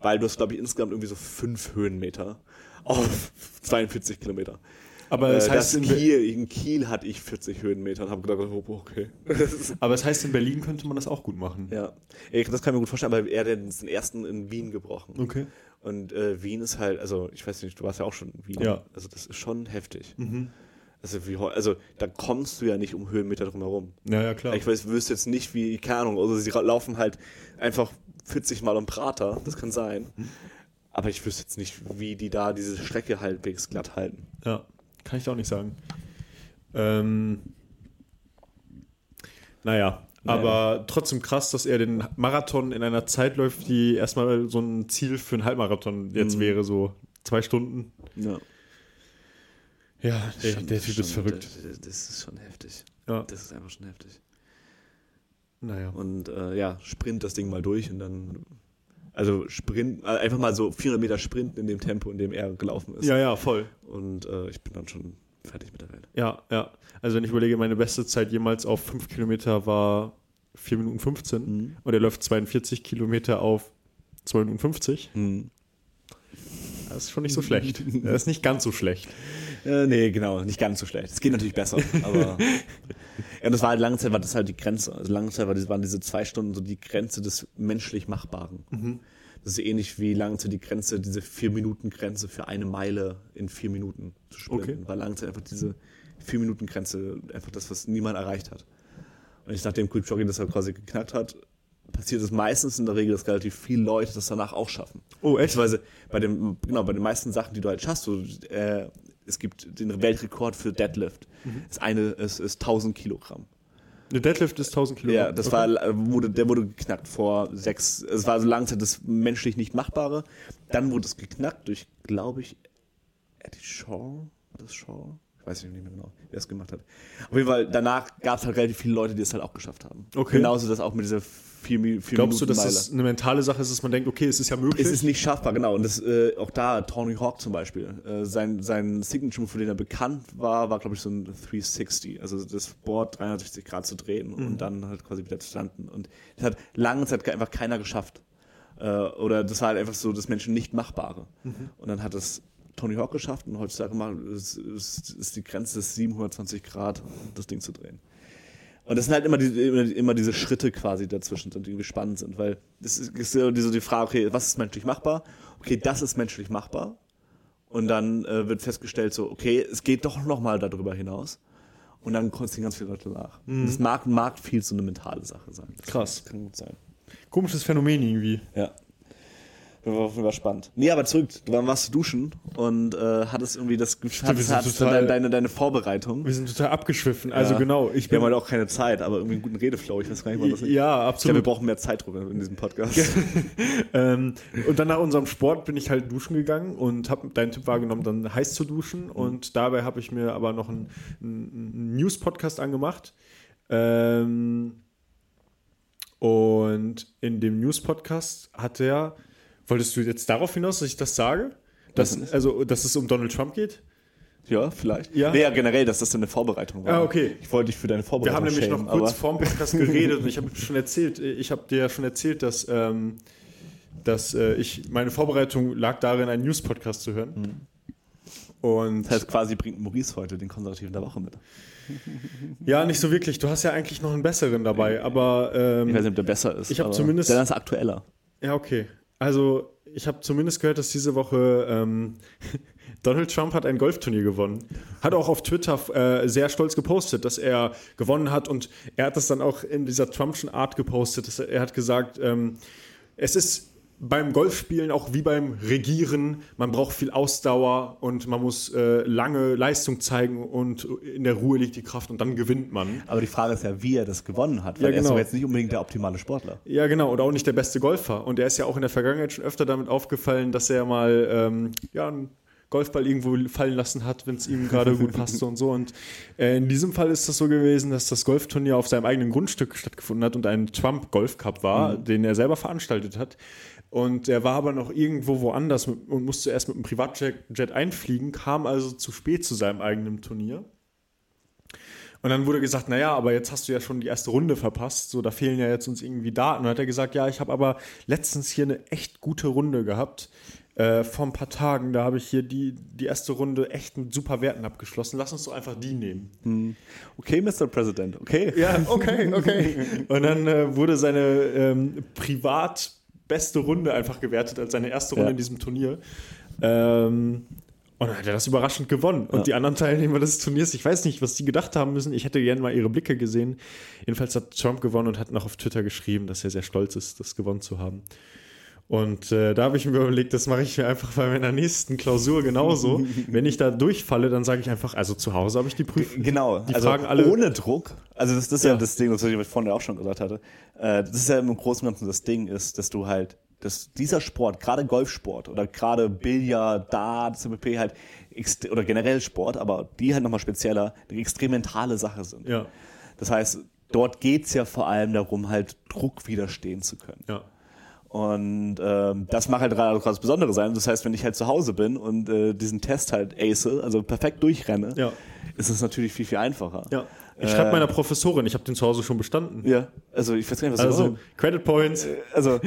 Weil du hast, glaube ich, insgesamt irgendwie so fünf Höhenmeter auf 42 Kilometer. Aber äh, es heißt das in Kiel, in Kiel hatte ich 40 Höhenmeter und habe gedacht, oh, okay. Aber es heißt, in Berlin könnte man das auch gut machen. ja, Ich- das kann ich mir gut vorstellen, aber er hat den ersten in Wien gebrochen. Okay. Und äh, Wien ist halt, also ich weiß nicht, du warst ja auch schon in Wien. Ja. Also das ist schon heftig. Mhm. Also, wie, also da kommst du ja nicht um Höhenmeter drum herum. Ja, ja, klar. Ich weiß, wüsste jetzt nicht, wie, keine Ahnung, also sie laufen halt einfach 40 Mal um Prater, das kann sein. Aber ich wüsste jetzt nicht, wie die da diese Strecke halbwegs glatt halten. Ja, kann ich auch nicht sagen. Ähm, naja, Naja. aber trotzdem krass, dass er den Marathon in einer Zeit läuft, die erstmal so ein Ziel für einen Halbmarathon jetzt Mhm. wäre, so zwei Stunden. Ja. Ja, der, Schon- der Typ schon- ist verrückt. Das, das ist schon heftig. Ja, Das ist einfach schon heftig. naja. Und äh, ja, sprint das Ding mal durch und dann. Also Sprint, äh, einfach mal so 400 Meter sprinten in dem Tempo, in dem er gelaufen ist. Ja, ja, voll. Und äh, ich bin dann schon fertig mit der Welt. Ja, ja. Also wenn ich überlege, meine beste Zeit jemals auf 5 Kilometer war 4 Minuten 15 Mhm. und er läuft 42 Kilometer auf 2 Minuten 50. Mhm. Das ist schon nicht so schlecht. Das ist nicht ganz so schlecht. Äh, nee, genau, nicht ganz so schlecht. Es geht natürlich besser, aber. ja, das war halt lange Zeit war das halt die Grenze. Also lange Zeit waren diese zwei Stunden so die Grenze des menschlich Machbaren. Das ist ähnlich wie lange Zeit die Grenze, diese vier Minuten Grenze für eine Meile in vier Minuten zu sprinten. Okay. War lange Zeit einfach diese vier Minuten Grenze einfach das, was niemand erreicht hat. Und ich nachdem Kultjogging das halt quasi geknackt hat, passiert es meistens in der Regel, dass relativ viele Leute das danach auch schaffen. Oh, echt? Beziehungsweise bei dem, genau, bei den meisten Sachen, die du halt schaffst, so, äh, es gibt den Weltrekord für Deadlift. Das eine ist, ist 1000 Kilogramm. Der Deadlift ist 1000 Kilo. Ja, das war, äh, wurde, der wurde geknackt vor sechs, es war so langsam das menschlich nicht Machbare. Dann wurde es geknackt durch, glaube ich, Eddie Shaw, das Shaw? Ich weiß nicht mehr genau, wer es gemacht hat. Auf jeden Fall, danach gab es halt relativ viele Leute, die es halt auch geschafft haben. Okay. Genauso das auch mit dieser vier, vier Glaubst du, Minuten dass Meile. das eine mentale Sache ist, dass man denkt, okay, es ist ja möglich? Es ist nicht schaffbar, genau. Und das, äh, auch da, Tony Hawk zum Beispiel, äh, sein, sein Signature, für den er bekannt war, war, glaube ich, so ein 360. Also das Board 360 Grad zu drehen und dann halt quasi wieder zu landen. Und das hat lange Zeit einfach keiner geschafft. Äh, oder das war halt einfach so das Menschen nicht Machbare. Und dann hat es Tony Hawk geschafft und heutzutage mal ist, ist, ist die Grenze des 720 Grad, das Ding zu drehen. Und das sind halt immer, die, immer, immer diese Schritte quasi dazwischen, die irgendwie spannend sind, weil das ist, ist diese die Frage, okay, was ist menschlich machbar? Okay, das ist menschlich machbar. Und dann äh, wird festgestellt, so, okay, es geht doch noch mal darüber hinaus. Und dann ziehen ganz viele Leute nach. Und Das mag, mag viel so eine mentale Sache sein. Das Krass. kann gut sein. Komisches Phänomen irgendwie. Ja. War, war spannend. Nee, aber zurück, du warst du duschen und äh, hattest irgendwie das total- deine, deine, deine Vorbereitung. Wir sind total abgeschwiffen. Also Ja. genau, ich Wir haben halt auch keine Zeit, aber irgendwie einen guten Redeflow. Ich weiß gar nicht, wann das ist. ja, Ich glaube, wir absolut. brauchen mehr Zeitdruck in diesem Podcast. ähm, und dann nach unserem Sport bin ich halt duschen gegangen und habe deinen Tipp wahrgenommen, dann heiß zu duschen. Und dabei habe ich mir aber noch einen, einen News-Podcast angemacht. Ähm, und in dem News-Podcast hat er, wolltest du jetzt darauf hinaus, dass ich das sage? Dass, also, dass es um Donald Trump geht? Ja, vielleicht. Ja. Nee, ja, generell, dass das deine Vorbereitung war. Ah, okay. Ich wollte dich für deine Wir Vorbereitung haben nämlich schämen, noch kurz aber vor dem Podcast geredet und ich habe schon erzählt, ich habe dir ja schon erzählt, dass, ähm, dass äh, ich meine Vorbereitung lag darin, einen News-Podcast zu hören. Und das heißt quasi bringt Maurice heute den Konservativen der Woche mit. ja, nicht so wirklich. Du hast ja eigentlich noch einen besseren dabei, aber ähm, Ich weiß nicht, ob der besser ist. Ich hab aber zumindest- Der ist aktueller. ja, okay. Also ich habe zumindest gehört, dass diese Woche ähm, Donald Trump hat ein Golfturnier gewonnen. Hat auch auf Twitter äh, sehr stolz gepostet, dass er gewonnen hat und er hat das dann auch in dieser Trumpschen Art gepostet. Er, er hat gesagt, ähm, es ist beim Golfspielen auch wie beim Regieren, man braucht viel Ausdauer und man muss äh, lange Leistung zeigen und in der Ruhe liegt die Kraft und dann gewinnt man. Aber die Frage ist ja, wie er das gewonnen hat. Ja, Weil er ist genau. jetzt nicht unbedingt der optimale Sportler. Ja, genau, und auch nicht der beste Golfer. Und er ist ja auch in der Vergangenheit schon öfter damit aufgefallen, dass er mal ähm, ja, einen Golfball irgendwo fallen lassen hat, wenn es ihm gerade gut passte und so. Und äh, in diesem Fall ist das so gewesen, dass das Golfturnier auf seinem eigenen Grundstück stattgefunden hat und ein Trump Golf Cup war, den er selber veranstaltet hat. Und er war aber noch irgendwo woanders mit, und musste erst mit einem Privatjet Jet einfliegen, kam also zu spät zu seinem eigenen Turnier. Und dann wurde gesagt, naja, aber jetzt hast du ja schon die erste Runde verpasst, so da fehlen ja jetzt uns irgendwie Daten. Und dann hat er gesagt, ja, ich habe aber letztens hier eine echt gute Runde gehabt. äh, vor ein paar Tagen, da habe ich hier die, die erste Runde echt mit super Werten abgeschlossen. Lass uns doch einfach die nehmen. Okay, Mr. President, okay. Ja, okay, okay. Und dann äh, wurde seine ähm, privat beste Runde einfach gewertet als seine erste Runde Ja. in diesem Turnier. Ähm, und dann hat er das überraschend gewonnen. Und Ja. die anderen Teilnehmer des Turniers, ich weiß nicht, was die gedacht haben müssen. Ich hätte gerne mal ihre Blicke gesehen. Jedenfalls hat Trump gewonnen und hat noch auf Twitter geschrieben, dass er sehr stolz ist, das gewonnen zu haben. Und äh, da habe ich mir überlegt, das mache ich mir einfach bei meiner nächsten Klausur genauso. Wenn ich da durchfalle, dann sage ich einfach, also zu Hause habe ich die Prüfung. Genau, Die also fragen alle. ohne Druck. Also das, das ist ja. Ja. das Ding, was ich vorhin auch schon gesagt hatte. Äh, das ist ja im Großen und Ganzen das Ding ist, dass du halt, dass dieser Sport, gerade Golfsport oder gerade Billard, Darts, CPP halt, oder generell Sport, aber die halt nochmal spezieller, eine extrem mentale Sache sind. Ja, Das heißt, dort geht's ja vor allem darum, halt Druck widerstehen zu können. ja. Und ähm, das macht halt gerade auch das Besondere sein. Das heißt, wenn ich halt zu Hause bin und äh, diesen Test halt ace, also perfekt durchrenne, Ja. ist es natürlich viel, viel einfacher. Ja. Ich Äh, schreibe meiner Professorin, ich habe den zu Hause schon bestanden. Ja, also ich weiß gar nicht, was Also, Credit Points. also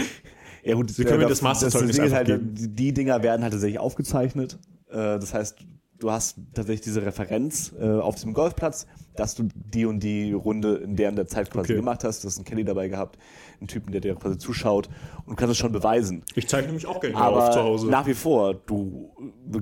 ja gut, Sie können mir das Masterzeugnis Ding ist einfach halt, die, die Dinger werden halt tatsächlich aufgezeichnet. Äh, das heißt, du hast tatsächlich diese Referenz äh, auf diesem Golfplatz, dass du die und die Runde in der und der Zeit quasi Okay. gemacht hast. Du hast einen Kelly dabei gehabt, einen Typen, der dir quasi zuschaut und du kannst es schon beweisen. Ich zeige nämlich auch gerne Aber auf zu Hause. nach wie vor, du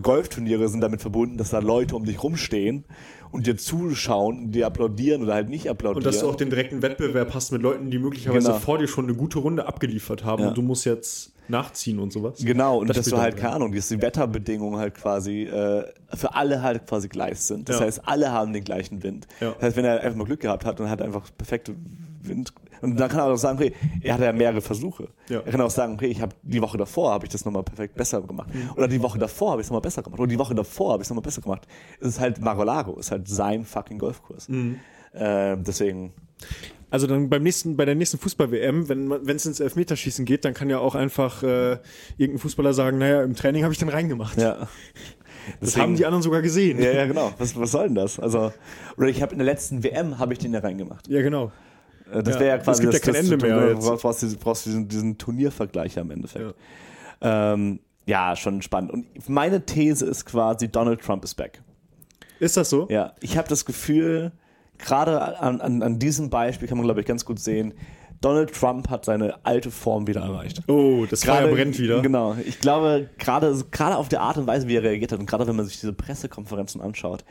Golfturniere sind damit verbunden, dass da Leute um dich rumstehen und dir zuschauen, dir applaudieren oder halt nicht applaudieren. und dass du auch den direkten Wettbewerb hast mit Leuten, die möglicherweise Genau. vor dir schon eine gute Runde abgeliefert haben Ja. und du musst jetzt nachziehen und sowas. Genau, und Das dass du halt, keine Ahnung, dass die Wetterbedingungen halt quasi äh, für alle halt quasi gleich sind. Das Ja. heißt, alle haben den gleichen Wind. Ja. Das heißt, wenn er einfach mal Glück gehabt hat und hat einfach perfekte Wind. Und dann kann er auch sagen, okay, er hatte ja mehrere Versuche. Ja. Er kann auch sagen, okay, ich habe die Woche davor habe ich das nochmal perfekt besser gemacht. Mhm. Oder die Woche davor habe ich es nochmal besser gemacht. Oder die Woche davor habe ich es nochmal besser gemacht. Es ist halt Marolago, ist halt sein fucking Golfkurs. Mhm. Äh, deswegen, Also dann beim nächsten, bei der nächsten Fußball-WM, wenn es ins Elfmeterschießen geht, dann kann ja auch einfach äh, irgendein Fußballer sagen, naja, im Training habe ich den reingemacht. ja. Das Deswegen- haben die anderen sogar gesehen. Ja, ja, genau. Was, was soll denn das? Also, oder ich habe in der letzten WM habe ich den ja reingemacht. Ja, genau. Äh, Das Ja, wäre ja es quasi gibt ja das, kein das, Ende mehr Du brauchst, diesen, brauchst diesen, diesen Turniervergleich am Endeffekt. Ja. Ähm, ja, schon spannend. Und meine These ist quasi, Donald Trump ist back. Ist das so? Ja, ich habe das Gefühl, gerade an, an, an diesem Beispiel kann man, glaube ich, ganz gut sehen, Donald Trump hat seine alte Form wieder erreicht. Oh, das Feuer brennt wieder. Genau. Ich glaube, gerade gerade auf der Art und Weise, wie er reagiert hat und gerade wenn man sich diese Pressekonferenzen anschaut,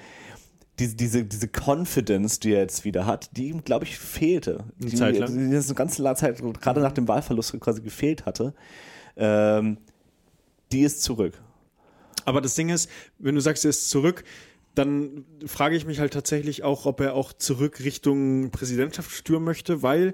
diese, diese, diese Confidence, die er jetzt wieder hat, die ihm, glaube ich, fehlte. Die Zeit ihm- lang. Die jetzt eine ganze lange Zeit, gerade nach dem Wahlverlust quasi gefehlt hatte, ähm, die ist zurück. Aber das Ding ist, wenn du sagst, er ist zurück, dann frage ich mich halt tatsächlich auch, ob er auch zurück Richtung Präsidentschaft stürmen möchte, weil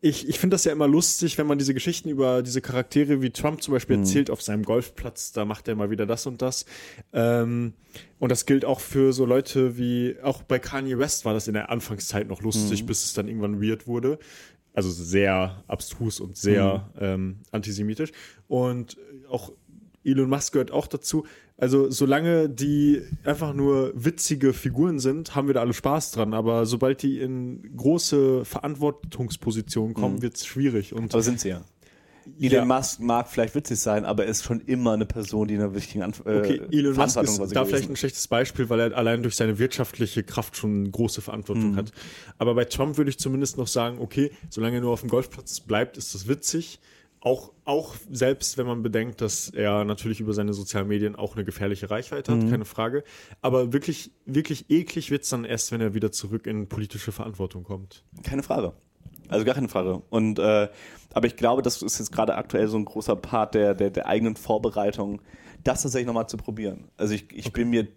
ich, ich finde das ja immer lustig, wenn man diese Geschichten über diese Charaktere wie Trump zum Beispiel erzählt auf seinem Golfplatz, da macht er mal wieder das und das. Ähm, und das gilt auch für so Leute wie, auch bei Kanye West war das in der Anfangszeit noch lustig, bis es dann irgendwann weird wurde. Also sehr abstrus und sehr ähm, antisemitisch. Und auch Elon Musk gehört auch dazu. Also solange die einfach nur witzige Figuren sind, haben wir da alle Spaß dran. Aber sobald die in große Verantwortungspositionen kommen, wird es schwierig. Und Aber sind sie ja. Elon Ja. Musk mag vielleicht witzig sein, aber er ist schon immer eine Person, die in einer wichtigen Anf okay, äh, Elon Musk Verantwortung ist da vielleicht ein schlechtes Beispiel, weil er allein durch seine wirtschaftliche Kraft schon große Verantwortung Mhm. hat. Aber bei Trump würde ich zumindest noch sagen, okay, solange er nur auf dem Golfplatz bleibt, ist das witzig. Auch, auch selbst wenn man bedenkt, dass er natürlich über seine sozialen Medien auch eine gefährliche Reichweite Mhm. hat, keine Frage. Aber wirklich, wirklich eklig wird es dann erst, wenn er wieder zurück in politische Verantwortung kommt. Keine Frage. Also gar keine Frage. Und äh, aber ich glaube, das ist jetzt gerade aktuell so ein großer Part der, der, der eigenen Vorbereitung, das tatsächlich nochmal zu probieren. Also ich, ich bin mir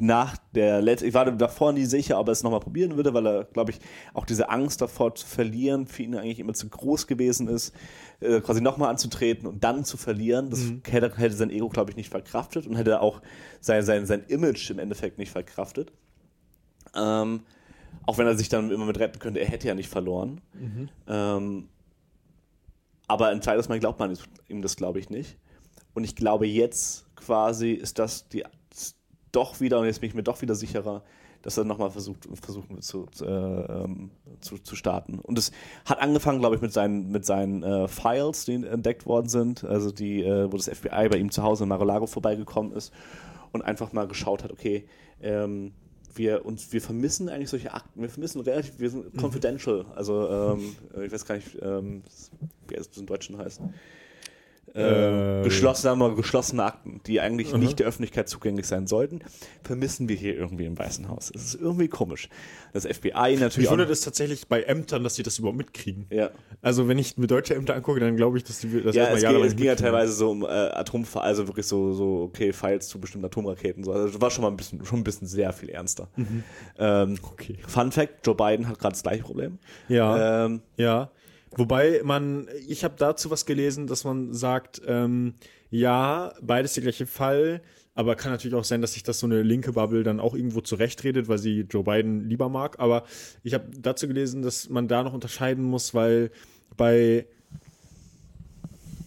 nach der letzten, ich war davor nie sicher, ob er es nochmal probieren würde, weil er, glaube ich, auch diese Angst davor zu verlieren für ihn eigentlich immer zu groß gewesen ist, äh, quasi nochmal anzutreten und dann zu verlieren. Das hätte, hätte sein Ego, glaube ich, nicht verkraftet und hätte auch sein, sein, sein Image im Endeffekt nicht verkraftet. Ähm, auch wenn er sich dann immer mit retten könnte, er hätte ja nicht verloren. Ähm, aber ein zweites Mal glaubt man ihm das, glaube ich, nicht. Und ich glaube, jetzt quasi ist das die doch wieder, und jetzt bin ich mir doch wieder sicherer, dass er nochmal versucht, versuchen wird zu, zu, äh, ähm, zu, zu starten. Und es hat angefangen, glaube ich, mit seinen, mit seinen äh, Files, die entdeckt worden sind, also die, äh, wo das FBI bei ihm zu Hause in Mar-a-Lago vorbeigekommen ist und einfach mal geschaut hat, okay, ähm, wir, uns, wir vermissen eigentlich solche Akten, wir vermissen relativ, wir sind confidential, also ähm, ich weiß gar nicht, ähm, wie es im Deutschen heißt. Äh, geschlossene, geschlossene Akten, die eigentlich Aha. nicht der Öffentlichkeit zugänglich sein sollten, vermissen wir hier irgendwie im Weißen Haus. Es ist irgendwie komisch. Das FBI natürlich wundert es tatsächlich bei Ämtern, dass die das überhaupt mitkriegen. ja. Also wenn ich mir deutsche Ämter angucke, dann glaube ich, dass die das Ja, erstmal jahrelang es ging ja teilweise so um äh, Atom, also wirklich so, so, okay, Files zu bestimmten Atomraketen. So. Also das war schon mal ein bisschen, schon ein bisschen sehr viel ernster. Ähm, Okay. Fun Fact: Joe Biden hat gerade das gleiche Problem. Ja. Ähm, Ja, wobei man, ich habe dazu was gelesen, dass man sagt, ähm, ja, beides der gleiche Fall, aber kann natürlich auch sein, dass sich das so eine linke Bubble dann auch irgendwo zurechtredet, weil sie Joe Biden lieber mag. Aber ich habe dazu gelesen, dass man da noch unterscheiden muss, weil bei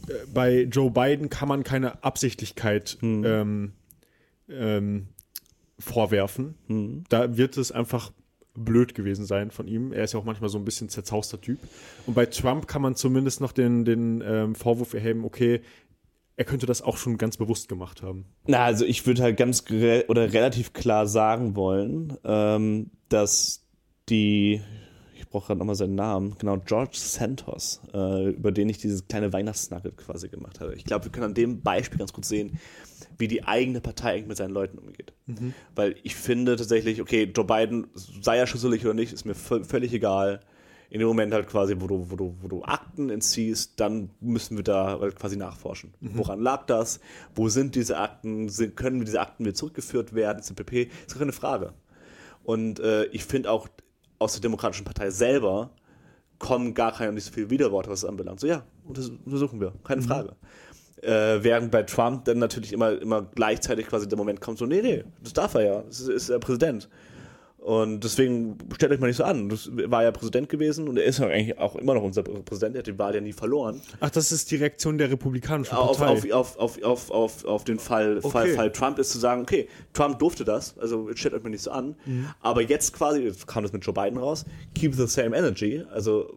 äh, bei Joe Biden kann man keine Absichtlichkeit ähm, ähm, vorwerfen. Da wird es einfach blöd gewesen sein von ihm. Er ist ja auch manchmal so ein bisschen zerzauster Typ. Und bei Trump kann man zumindest noch den, den ähm, Vorwurf erheben, okay, er könnte das auch schon ganz bewusst gemacht haben. Na, also ich würde halt ganz oder relativ klar sagen wollen, ähm, dass die, ich brauche gerade nochmal seinen Namen, genau, George Santos, äh, über den ich dieses kleine Weihnachtsnugget quasi gemacht habe. Ich glaube, wir können an dem Beispiel ganz gut sehen, wie die eigene Partei eigentlich mit seinen Leuten umgeht. Weil ich finde tatsächlich, okay, Joe Biden, sei er schüsselig oder nicht, ist mir vö- völlig egal. In dem Moment halt quasi, wo du, wo du, wo du Akten entziehst, dann müssen wir da halt quasi nachforschen. Woran lag das? Wo sind diese Akten? Sind, können diese Akten wieder zurückgeführt werden? CPP? Ist doch keine Frage. Und äh, ich finde auch aus der Demokratischen Partei selber kommen gar keine nicht so viele Widerworte, was es anbelangt. So, ja, unters- untersuchen wir, keine Frage. Äh, während bei Trump dann natürlich immer, immer gleichzeitig quasi der Moment kommt, so, nee, nee, das darf er ja, das ist, ist der Präsident. Und deswegen stellt euch mal nicht so an. Das war ja Präsident gewesen und er ist ja eigentlich auch immer noch unser Präsident, er hat die Wahl ja nie verloren. Ach, das ist die Reaktion der Republikanischen Auf, Partei. auf, auf, auf, auf, auf, auf den Fall, Fall, Okay. Fall Trump ist zu sagen, okay, Trump durfte das, also stellt euch mal nicht so an, aber jetzt quasi, jetzt kam das mit Joe Biden raus, keep the same energy, also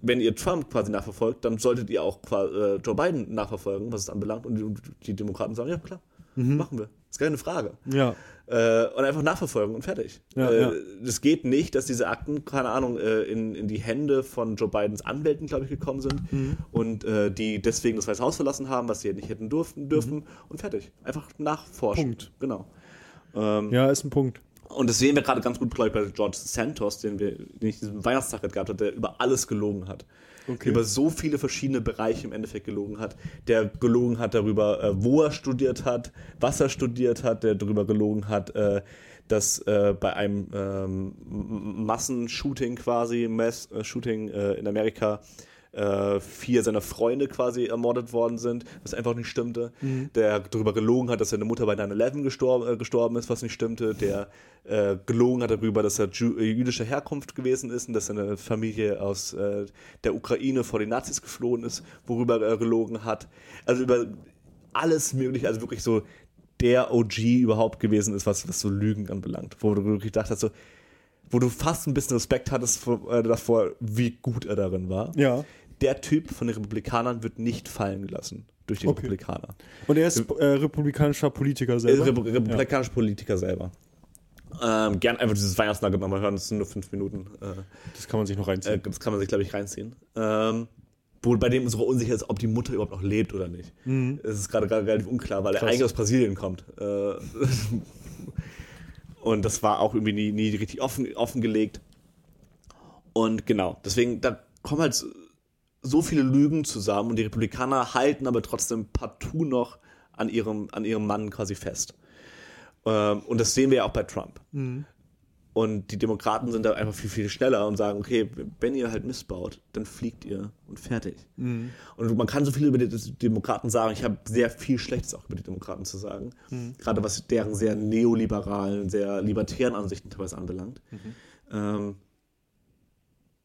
wenn ihr Trump quasi nachverfolgt, dann solltet ihr auch äh, Joe Biden nachverfolgen, was es anbelangt und die, die Demokraten sagen, ja klar, machen wir, ist keine Frage. ja. Äh, und einfach nachverfolgen und fertig. Ja, äh, ja. Es geht nicht, dass diese Akten, keine Ahnung, äh, in, in die Hände von Joe Bidens Anwälten, glaube ich, gekommen sind Mhm. und die deswegen das Weiße Haus verlassen haben, was sie nicht hätten durften, dürfen und fertig. Einfach nachforschen. Mhm. Punkt. Genau. Ähm, ja, ist ein Punkt. Und das sehen wir gerade ganz gut, glaube ich, bei George Santos, den wir, den ich diesen Weihnachtstag gehabt habe, der über alles gelogen hat. Okay. Über so viele verschiedene Bereiche im Endeffekt gelogen hat. Der gelogen hat darüber, äh, wo er studiert hat, was er studiert hat, der darüber gelogen hat, äh, dass äh, bei einem ähm, Massenshooting quasi, Mass-Shooting äh, in Amerika, äh, vier seiner Freunde quasi ermordet worden sind, was einfach nicht stimmte. Der darüber gelogen hat, dass seine Mutter bei 9-11 gestorben, äh, gestorben ist, was nicht stimmte. Der äh, gelogen hat darüber, dass er Ju äh, jüdischer Herkunft gewesen ist und dass seine Familie aus der Ukraine vor den Nazis geflohen ist, worüber er gelogen hat. Also über alles mögliche, also wirklich so der OG überhaupt gewesen ist, was, was so Lügen anbelangt. Wo du wirklich gedacht hast, so, wo du fast ein bisschen Respekt hattest vor, äh, davor, wie gut er darin war. Ja. Der Typ von den Republikanern wird nicht fallen gelassen durch die Okay. Republikaner. Und er ist äh, republikanischer Politiker Äh, selber. Repu- republikanische Politiker selber. Ähm, gern einfach dieses Weihnachtsnugget nochmal hören, das sind nur fünf Minuten. Äh, das kann man sich noch äh, reinziehen. das kann man sich, glaube ich, reinziehen. Ähm, wo bei dem sogar unsicher ist, ob die Mutter überhaupt noch lebt oder nicht. Es ist gerade relativ unklar, weil er Krass. eigentlich aus Brasilien kommt. Äh, und das war auch irgendwie nie, nie richtig offen, offengelegt. Und genau, deswegen, da kommen halt so- viele Lügen zusammen und die Republikaner halten aber trotzdem partout noch an ihrem, an ihrem Mann quasi fest. Ähm, und das sehen wir ja auch bei Trump. Und die Demokraten sind da einfach viel, viel schneller und sagen, okay, wenn ihr halt missbaut, dann fliegt ihr und fertig. Und man kann so viel über die Demokraten sagen. Ich habe sehr viel Schlechtes auch über die Demokraten zu sagen. Gerade was deren sehr neoliberalen, sehr libertären Ansichten teilweise anbelangt. Ähm,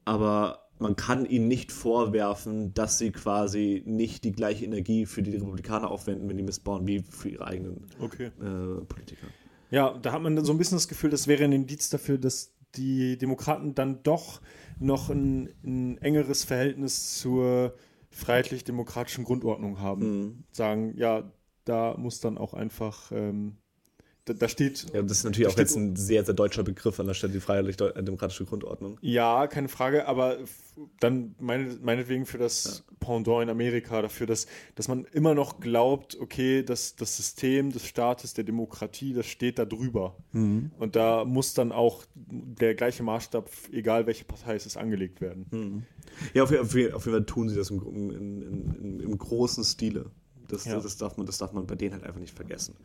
aber man kann ihnen nicht vorwerfen, dass sie quasi nicht die gleiche Energie für die Republikaner aufwenden, wenn die missbauen, wie für ihre eigenen Okay. äh, Politiker. Ja, da hat man so ein bisschen das Gefühl, das wäre ein Indiz dafür, dass die Demokraten dann doch noch ein, ein engeres Verhältnis zur freiheitlich-demokratischen Grundordnung haben. Mhm. Sagen, ja, da muss dann auch einfach, ähm, da, da steht, Ja, das ist natürlich Da auch jetzt ein sehr, sehr deutscher Begriff an der Stelle, die freiheitlich-demokratische Grundordnung. ja, keine Frage, aber dann meine, meinetwegen für das Pendant in Amerika, dafür, dass, dass man immer noch glaubt, okay, dass das System des Staates, der Demokratie, das steht da drüber. Und da muss dann auch der gleiche Maßstab, egal welche Partei es ist, angelegt werden. Ja, auf, jeden- auf, jeden- Fall tun sie das im, in, in, im großen Stile. Das, Ja. das, darf man, das darf man bei denen halt einfach nicht vergessen.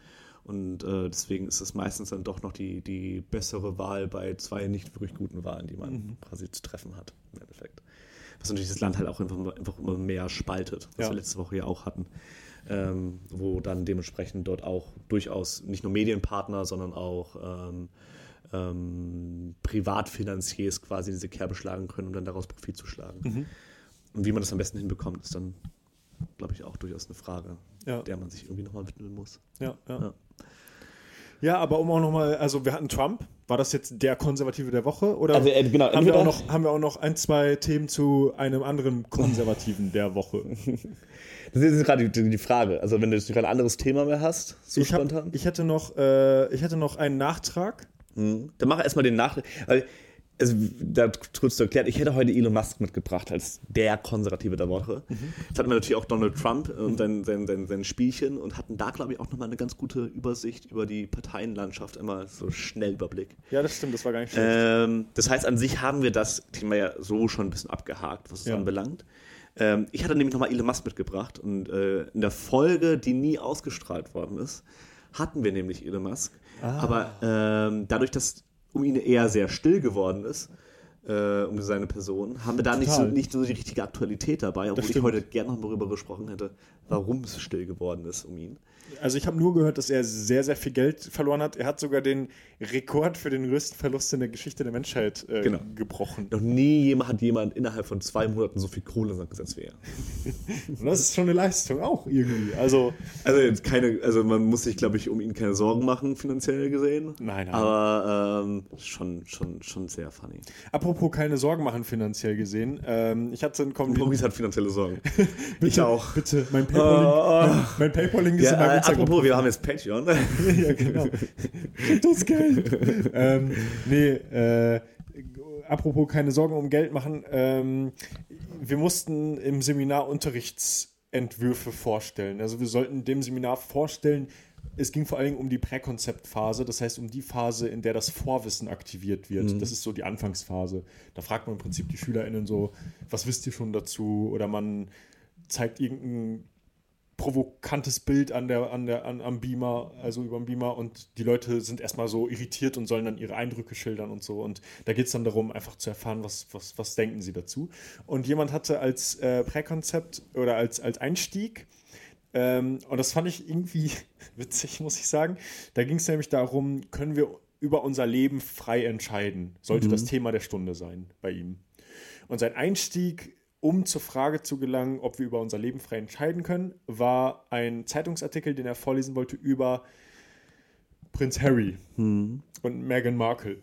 Und äh, deswegen ist es meistens dann doch noch die, die bessere Wahl bei zwei nicht wirklich guten Wahlen, die man quasi zu treffen hat, im Endeffekt. Was natürlich das Land halt auch einfach, einfach immer mehr spaltet, was Ja. wir letzte Woche ja auch hatten. Ähm, wo dann dementsprechend dort auch durchaus nicht nur Medienpartner, sondern auch ähm, ähm, Privatfinanziers quasi diese Kerbe schlagen können, um dann daraus Profit zu schlagen. Und wie man das am besten hinbekommt, ist dann, glaube ich, auch durchaus eine Frage, Ja. der man sich irgendwie nochmal widmen muss. Ja, ja. Ja. Ja, aber um auch nochmal, also wir hatten Trump. War das jetzt der Konservative der Woche? Oder Also, äh, genau, haben, wir auch noch, haben wir auch noch ein, zwei Themen zu einem anderen Konservativen der Woche? Das ist gerade die, die Frage. Also, wenn du jetzt kein anderes Thema mehr hast, so Ich, hab, spontan, ich, hätte noch, äh, ich hätte noch einen Nachtrag. Mhm. dann mach erstmal den Nach. Weil, also, da kurz zu erklären, ich hätte heute Elon Musk mitgebracht als der Konservative der Woche. Jetzt hatten wir natürlich auch Donald Trump und sein, sein, sein, sein Spielchen und hatten da, glaube ich, auch nochmal eine ganz gute Übersicht über die Parteienlandschaft, immer so schnell Überblick. Ja, das stimmt, das war gar nicht schlecht. Ähm, das heißt, an sich haben wir das Thema ja so schon ein bisschen abgehakt, was es Ja. anbelangt. Ähm, ich hatte nämlich nochmal Elon Musk mitgebracht und äh, in der Folge, die nie ausgestrahlt worden ist, hatten wir nämlich Elon Musk. Ah. Aber ähm, dadurch, dass um ihn eher sehr still geworden ist, äh, um seine Person, haben wir da nicht so, nicht so die richtige Aktualität dabei, obwohl ich heute gerne noch darüber gesprochen hätte, warum es still geworden ist um ihn. Also ich habe nur gehört, dass er sehr, sehr viel Geld verloren hat. Er hat sogar den Rekord für den größten Verlust in der Geschichte der Menschheit äh, Genau. gebrochen. Noch nie jemand, hat jemand innerhalb von zwei Monaten so viel Kohle wie er. Und das ist schon eine Leistung auch irgendwie. Also Also keine, also man muss sich, glaube ich, um ihn keine Sorgen machen, finanziell gesehen. Nein, nein. Aber ähm, schon, schon, schon sehr funny. apropos keine Sorgen machen finanziell gesehen. Ähm, ich hatte einen Kommentar. Maurice hat finanzielle Sorgen. Bitte, auch. Bitte, mein Paypal-Link mein Paypal-Link ist Ja, in meinem äh, apropos, wir haben jetzt Patreon. ja, genau. Uns Geld. ähm, nee, äh, apropos keine Sorgen um Geld machen. Ähm, wir mussten im Seminar Unterrichtsentwürfe vorstellen. Also wir sollten dem Seminar vorstellen, es ging vor allen Dingen um die Präkonzeptphase, das heißt um die Phase, in der das Vorwissen aktiviert wird. Das ist so die Anfangsphase. Da fragt man im Prinzip die SchülerInnen so, was wisst ihr schon dazu? Oder man zeigt irgendein provokantes Bild an der, an der, an, am Beamer, also über dem Beamer und die Leute sind erstmal so irritiert und sollen dann ihre Eindrücke schildern und so. Und da geht es dann darum, einfach zu erfahren, was, was, was denken sie dazu. Und jemand hatte als äh, Präkonzept oder als, als Einstieg, ähm, und das fand ich irgendwie witzig, muss ich sagen, da ging es nämlich darum, können wir über unser Leben frei entscheiden? Sollte das Thema der Stunde sein bei ihm. Und sein Einstieg, um zur Frage zu gelangen, ob wir über unser Leben frei entscheiden können, war ein Zeitungsartikel, den er vorlesen wollte über Prinz Harry und Meghan Markle,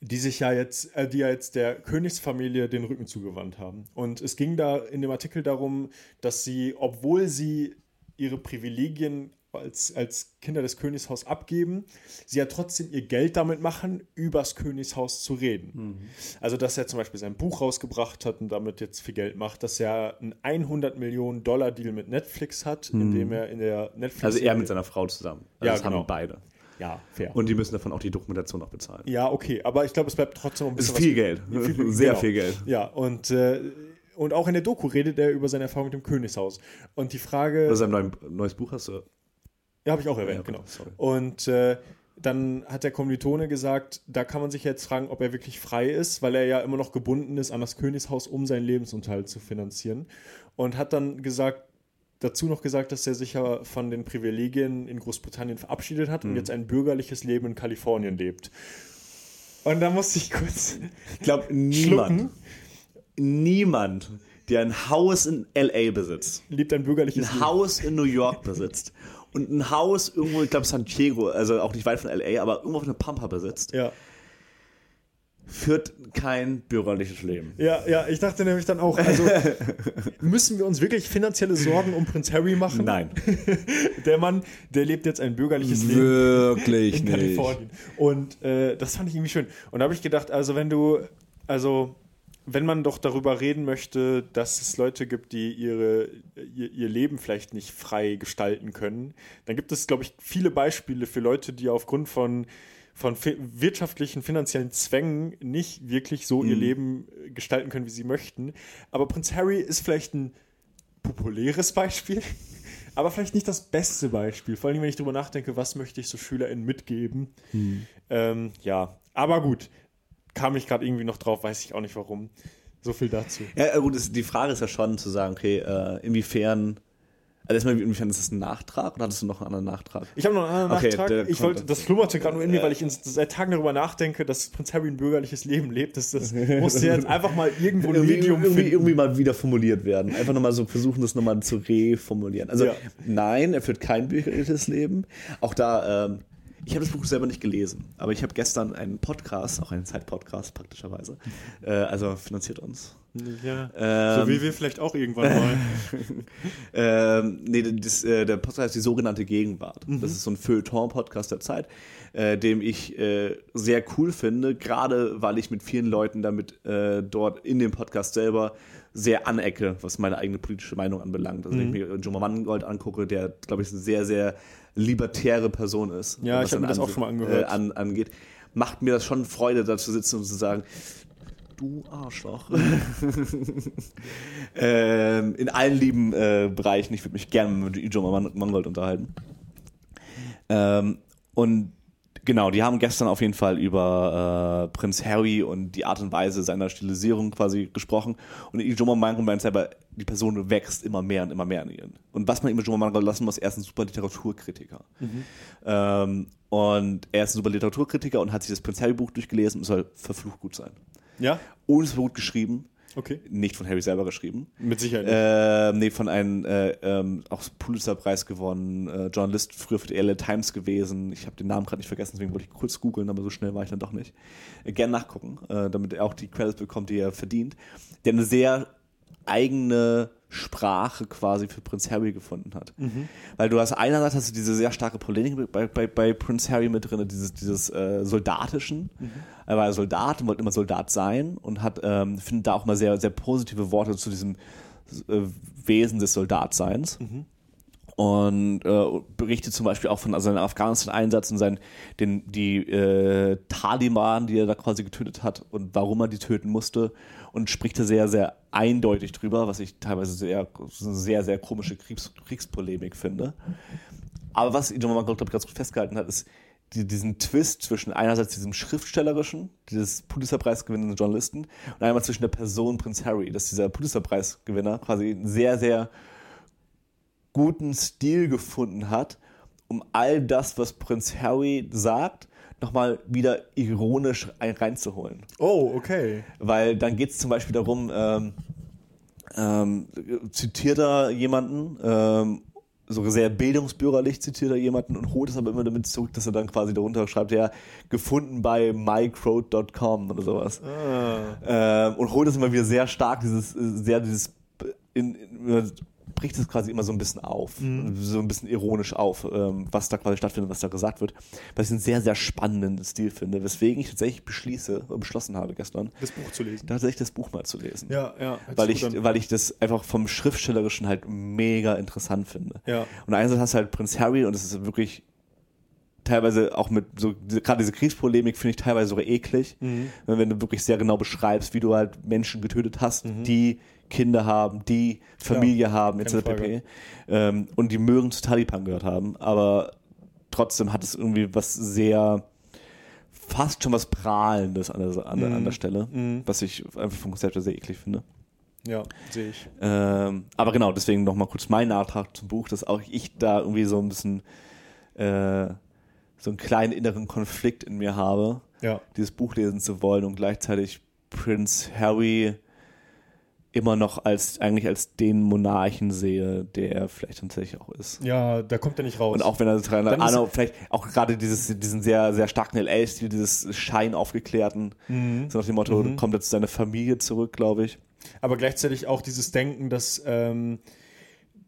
die sich ja jetzt, äh, die ja jetzt der Königsfamilie den Rücken zugewandt haben. Und es ging da in dem Artikel darum, dass sie, obwohl sie ihre Privilegien als, als Kinder des Königshaus abgeben, sie ja trotzdem ihr Geld damit machen, übers Königshaus zu reden. Also, dass er zum Beispiel sein Buch rausgebracht hat und damit jetzt viel Geld macht, dass er einen 100 Millionen Dollar Deal mit Netflix hat, indem er in der Netflix. Also er mit seiner Frau zusammen. Also Ja, das genau. haben beide. Ja, fair. Und die müssen davon auch die Dokumentation noch bezahlen. ja, okay, aber ich glaube, es bleibt trotzdem ein Das bisschen ist viel Geld. Viel- Sehr genau. viel Geld. Ja, und, äh, und auch in der Doku redet er über seine Erfahrung mit dem Königshaus. Und die Frage. Also sein neues Buch hast du. Ja, habe ich auch erwähnt, Ja, genau. Und äh, dann hat der Kommilitone gesagt, da kann man sich jetzt fragen, ob er wirklich frei ist, weil er ja immer noch gebunden ist an das Königshaus, um seinen Lebensunterhalt zu finanzieren. Und hat dann gesagt, dazu noch gesagt, dass er sich ja von den Privilegien in Großbritannien verabschiedet hat Mhm. und jetzt ein bürgerliches Leben in Kalifornien lebt. Und da musste ich kurz Ich glaube, schlucken. niemand, niemand, der ein Haus in L.A. besitzt, Lebt ein bürgerliches ein Leben. Haus in New York besitzt und ein Haus irgendwo, ich glaube San Diego, also auch nicht weit von LA, aber irgendwo auf einer Pampa besitzt, Ja. führt kein bürgerliches Leben. Ja, ja, ich dachte nämlich dann auch, also müssen wir uns wirklich finanzielle Sorgen um Prinz Harry machen? Nein. Der Mann, der lebt jetzt ein bürgerliches Leben. Wirklich in Kalifornien. Und äh, das fand ich irgendwie schön. Und da habe ich gedacht, also wenn du, also wenn man doch darüber reden möchte, dass es Leute gibt, die ihre, ihr, ihr Leben vielleicht nicht frei gestalten können, dann gibt es, glaube ich, viele Beispiele für Leute, die aufgrund von von wirtschaftlichen, finanziellen Zwängen nicht wirklich so ihr Leben äh, gestalten können, wie sie möchten. Aber Prinz Harry ist vielleicht ein populäres Beispiel, aber vielleicht nicht das beste Beispiel. Vor allem, wenn ich darüber nachdenke, was möchte ich so SchülerInnen mitgeben. Ähm, ja, aber gut. Kam ich gerade irgendwie noch drauf, weiß ich auch nicht warum. So viel dazu. Ja, gut, es- die Frage ist ja schon zu sagen, okay, äh, inwiefern, also erstmal, inwiefern ist das ein Nachtrag oder hattest du noch einen anderen Nachtrag? Ich habe noch einen anderen Okay, Nachtrag. Ich wollte, das flummerte gerade nur in mir, weil ich in, seit Tagen darüber nachdenke, dass Prinz Harry ein bürgerliches Leben lebt. Das, das musste jetzt einfach mal irgendwo ein irgendwie, Medium irgendwie, irgendwie mal wieder formuliert werden. Einfach nochmal so versuchen, das nochmal zu reformulieren. Also Ja. nein, er führt kein bürgerliches Leben. Auch da, ähm, ich habe das Buch selber nicht gelesen, aber ich habe gestern einen Podcast, auch einen Zeit-Podcast praktischerweise, äh, also finanziert uns. Ja. Ähm, so wie wir vielleicht auch irgendwann mal. Ähm, nee, das, äh, der Podcast heißt die sogenannte Gegenwart. Das ist so ein Feuilleton-Podcast der Zeit, äh, dem ich äh, sehr cool finde, gerade weil ich mit vielen Leuten damit äh, dort in dem Podcast selber sehr anecke, was meine eigene politische Meinung anbelangt. Also wenn ich mir Joma Mangold angucke, der, glaube ich, eine sehr, sehr libertäre Person ist. Ja, ich hab mir das auch schon mal angehört. Äh, an, angeht, macht mir das schon Freude, da zu sitzen und zu sagen, du Arschloch. ähm, in allen lieben äh, Bereichen. Ich würde mich gerne mit Ijo Man Mangold unterhalten. Ähm, und genau, die haben gestern auf jeden Fall über äh, Prinz Harry und die Art und Weise seiner Stilisierung quasi gesprochen. Und Ijo Mangold meint selber, die Person wächst immer mehr und immer mehr an ihren. Und was man ihm Ijo Mangold lassen muss, er ist ein super Literaturkritiker. Ähm, und er ist ein super Literaturkritiker und hat sich das Prinz Harry Buch durchgelesen und soll verflucht gut sein. Ja? Und es war gut geschrieben, Okay. nicht von Harry selber geschrieben. Mit Sicherheit. nicht. Ähm, nee, von einem äh, ähm, auch Pulitzer-Preis gewonnen, äh, Journalist früher für die LA Times gewesen. Ich habe den Namen gerade nicht vergessen, deswegen wollte ich kurz googeln, aber so schnell war ich dann doch nicht. Äh, gern nachgucken, äh, damit er auch die Credits bekommt, die er verdient. Der eine sehr eigene Sprache quasi für Prinz Harry gefunden hat. Weil du hast einerseits hast du diese sehr starke Polemik bei, bei, bei Prinz Harry mit drin, dieses, dieses äh, Soldatischen. Er war Soldat und wollte immer Soldat sein und hat, ähm, findet da auch mal sehr, sehr positive Worte zu diesem äh, Wesen des Soldatseins. Und äh, berichtet zum Beispiel auch von seinem Afghanistan-Einsatz und seinen, den, die äh, Taliban, die er da quasi getötet hat und warum er die töten musste. Und spricht da sehr, sehr eindeutig drüber, was ich teilweise sehr, sehr, sehr komische Kriegs Kriegspolemik finde. Aber was John Mark, glaube ich, ganz gut festgehalten hat, ist die, diesen Twist zwischen einerseits diesem Schriftstellerischen, dieses Pulitzerpreis gewinnenden Journalisten, und einmal zwischen der Person Prinz Harry, dass dieser Pulitzerpreisgewinner quasi einen sehr, sehr guten Stil gefunden hat, um all das, was Prinz Harry sagt, nochmal wieder ironisch ein- reinzuholen. oh, okay. Weil dann geht es zum Beispiel darum, ähm, ähm, zitiert er jemanden, ähm, so sehr bildungsbürgerlich zitiert er jemanden und holt es aber immer damit zurück, dass er dann quasi darunter schreibt, ja, gefunden bei mycrowd.com oder sowas. Ähm, und holt es immer wieder sehr stark, dieses, sehr dieses, in, in, bricht es quasi immer so ein bisschen auf, so ein bisschen ironisch auf, ähm, was da quasi stattfindet, was da gesagt wird, was ich einen sehr, sehr spannenden Stil finde, weswegen ich tatsächlich beschließe, äh, beschlossen habe gestern, Das Buch zu lesen. tatsächlich das Buch mal zu lesen. Ja, ja. Weil ich, weil ich das einfach vom Schriftstellerischen halt mega interessant finde. Ja. Und einerseits hast du halt Prinz Harry und es ist wirklich teilweise auch mit so, gerade diese Kriegspolemik finde ich teilweise sogar eklig, Mhm. wenn, wenn du wirklich sehr genau beschreibst, wie du halt Menschen getötet hast, die Kinder haben, die Familie haben, etc. pp. Ähm, und die mögen zu Taliban gehört haben, aber trotzdem hat es irgendwie was sehr fast schon was Prahlendes an der, an der, Mhm. an der Stelle, was ich einfach vom Konzept her sehr eklig finde. Ja, sehe ich. Ähm, aber genau, deswegen nochmal kurz mein Nachtrag zum Buch, dass auch ich da irgendwie so ein bisschen äh, so einen kleinen inneren Konflikt in mir habe, Ja. dieses Buch lesen zu wollen und gleichzeitig Prince Harry immer noch als eigentlich als den Monarchen sehe, der er vielleicht tatsächlich auch ist. Ja, da kommt er nicht raus. Und auch wenn er dran, ist- Ahnung, vielleicht auch gerade dieses, diesen sehr, sehr starken LA-Stil, dieses Schein aufgeklärten, Mhm. so nach dem Motto, kommt er zu seiner Familie zurück, glaube ich. aber gleichzeitig auch dieses Denken, dass, ähm,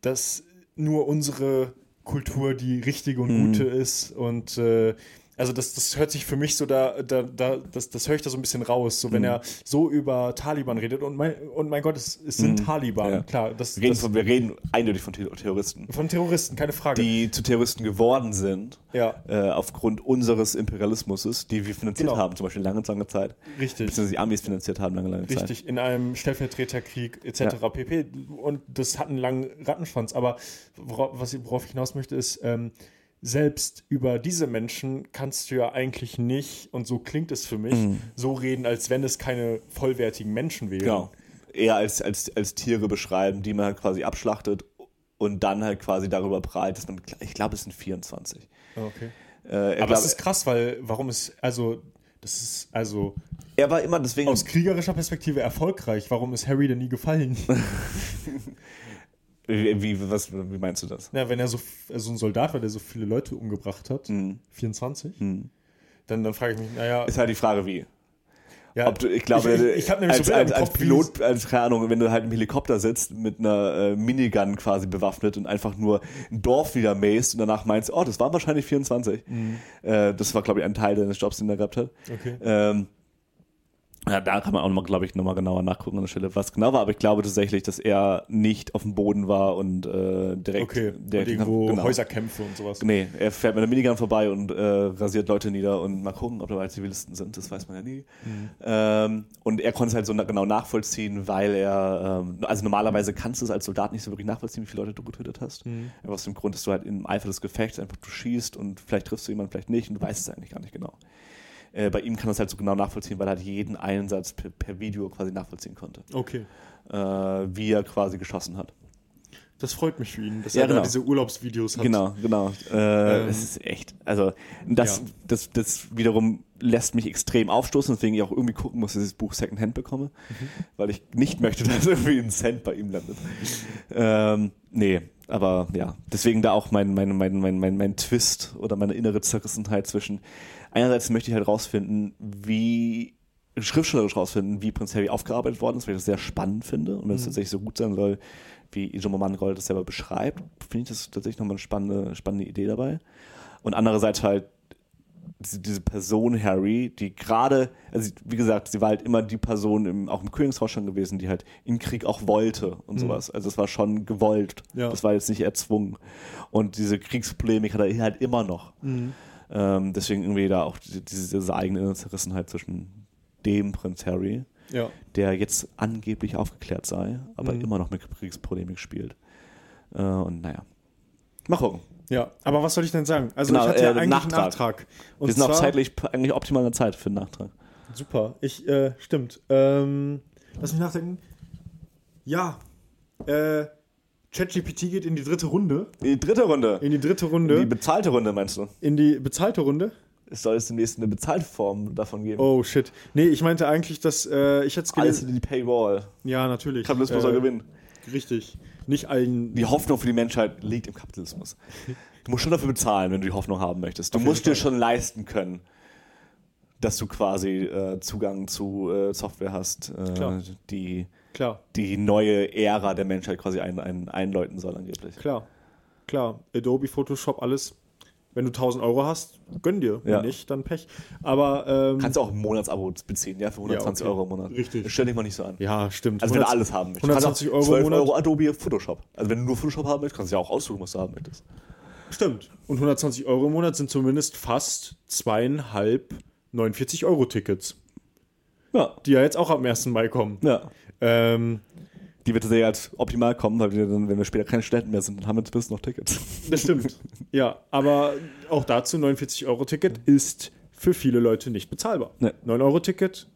dass nur unsere Kultur die richtige und Mhm. gute ist und äh, also das, das hört sich für mich so da, da, da das, das höre ich da so ein bisschen raus, so wenn Mhm. er so über Taliban redet und mein, und mein Gott, es, es sind Taliban, Mhm. Ja. klar, das, Wir reden, das von, wir reden eindeutig von Ter- Terroristen, von Terroristen, keine Frage. die zu Terroristen geworden sind, ja, äh, aufgrund unseres Imperialismus, die wir finanziert Genau. haben, zum Beispiel lange, lange Zeit. richtig. Beziehungsweise die Amis finanziert haben, lange, lange Zeit. Richtig, in einem Stellvertreterkrieg etc. Ja. pp. Und das hat einen langen Rattenschwanz. Aber worauf, was ich, worauf ich hinaus möchte, ist, ähm, selbst über diese Menschen kannst du ja eigentlich nicht, und so klingt es für mich, Mhm. so reden, als wenn es keine vollwertigen Menschen wären. Genau. Eher als, als, als Tiere beschreiben, die man halt quasi abschlachtet und dann halt quasi darüber prahlt, dass man, ich glaube, es sind 24. Okay. Äh, er, Aber glaub, es ist krass, weil warum ist, also, das ist also er war immer deswegen. aus kriegerischer Perspektive erfolgreich. Warum ist Harry denn nie gefallen? wie, was, wie meinst du das? Na, wenn er so, so ein Soldat war, der so viele Leute umgebracht hat, Mhm. 24, dann, dann frage ich mich, naja, Ist halt die Frage, wie. ja, Ob du, ich glaube, ich, ich, ich habe nämlich als, so als, als Pilot, als, keine Ahnung, wenn du halt im Helikopter sitzt mit einer äh, Minigun quasi bewaffnet und einfach nur ein Dorf niedermähst und danach meinst, oh, das waren wahrscheinlich 24. Äh, das war, glaube ich, ein Teil deines Jobs, den er gehabt hat. Mhm. Okay. Ähm, ja, da kann man auch nochmal, glaube ich, nochmal genauer nachgucken an der Stelle, was genau war. Aber ich glaube tatsächlich, dass er nicht auf dem Boden war und äh, direkt, Okay, direkt und irgendwo genau. Häuserkämpfe und sowas. Nee, er fährt mit einer Minigun vorbei und äh, rasiert Leute nieder und mal gucken, ob dabei Zivilisten sind, das weiß man ja nie. Mhm. Ähm, und er konnte es halt so na- genau nachvollziehen, weil er, ähm, also normalerweise kannst du es als Soldat nicht so wirklich nachvollziehen, wie viele Leute du getötet hast. Mhm. Einfach aus dem Grund, dass du halt im Eifer des Gefechts einfach du schießt und vielleicht triffst du jemanden, vielleicht nicht und du weißt es eigentlich gar nicht genau. Äh, bei ihm kann es halt so genau nachvollziehen, weil er halt jeden Einsatz per, per Video quasi nachvollziehen konnte, Okay. äh, wie er quasi geschossen hat. Das freut mich für ihn, dass Ja, er genau. da diese Urlaubsvideos hat. Genau, genau. Äh, Es ist echt, also das, Ja. das, das wiederum lässt mich extrem aufstoßen, weswegen ich auch irgendwie gucken muss, dass ich das Buch Secondhand bekomme, weil ich nicht möchte, dass irgendwie ein Cent bei ihm landet. ähm, nee, aber ja, deswegen da auch mein, mein, mein, mein, mein, mein Twist oder meine innere Zerrissenheit zwischen, einerseits möchte ich halt rausfinden, wie schriftstellerisch rausfinden, wie Prinz Harry aufgearbeitet worden ist, weil ich das sehr spannend finde und wenn es tatsächlich so gut sein soll, wie Ijo Mangold das selber beschreibt, finde ich das tatsächlich nochmal eine spannende, spannende Idee dabei. Und andererseits halt diese, diese Person Harry, die gerade, also wie gesagt, sie war halt immer die Person im, auch im Königshaus schon gewesen, die halt in Krieg auch wollte und sowas. Also es war schon gewollt. Ja. Das war jetzt nicht erzwungen. Und diese Kriegspolemik hat er halt immer noch. Ähm, deswegen irgendwie da auch diese, diese eigene Zerrissenheit zwischen dem Prinz Harry, Ja. der jetzt angeblich aufgeklärt sei, aber Mhm. immer noch mit Kriegspolemik spielt. Äh, und naja. Mal gucken. ja, aber was soll ich denn sagen? Also Genau, ich hatte ja äh, eigentlich Nachtrag. einen Nachtrag. Und Wir sind auch zeitlich eigentlich optimale Zeit für den Nachtrag. Super, ich, äh, stimmt. Ähm, lass mich nachdenken. Ja, äh, ChatGPT geht in die dritte Runde. Die dritte Runde. In die dritte Die Runde. bezahlte Runde, meinst du? In die bezahlte Runde. Es soll es demnächst eine bezahlte Form davon geben. Oh shit. Nee, ich meinte eigentlich, dass äh, ich hätte es Alles in die Paywall. Ja, natürlich. Kapitalismus Äh, soll gewinnen. Richtig. Nicht allen. Die Hoffnung für die Menschheit liegt im Kapitalismus. Du musst schon dafür bezahlen, wenn du die Hoffnung haben möchtest. Du Auf musst dir schon leisten können, dass du quasi äh, Zugang zu äh, Software hast, äh, Klar. die Klar, die neue Ära der Menschheit quasi ein, ein, einläuten soll angeblich. klar. Klar. Adobe, Photoshop, alles. Wenn du 1000 Euro hast, gönn dir. Wenn Ja. nicht, dann Pech. Aber. Ähm, Kannst du auch ein Monatsabo beziehen, ja, für 120 okay. Euro im Monat. Richtig. Das stell dich mal nicht so an. ja, stimmt. Also wenn du 100 alles haben möchtest. 120 Kannst auch Euro im 12 Monat. Euro Adobe Photoshop. Also wenn du nur Photoshop haben möchtest, kannst du ja auch aussuchen, was du haben möchtest. Stimmt. Und 120 Euro im Monat sind zumindest fast zweieinhalb 49-Euro-Tickets, Ja. die ja jetzt auch am 1. Mai kommen. Ja. Ähm, Die wird sehr als optimal kommen, weil wir dann, wenn wir später keine Studenten mehr sind, dann haben wir zumindest noch Tickets. das stimmt. ja, aber auch dazu 49-Euro-Ticket ist für viele Leute nicht bezahlbar. Nee. 9-Euro-Ticket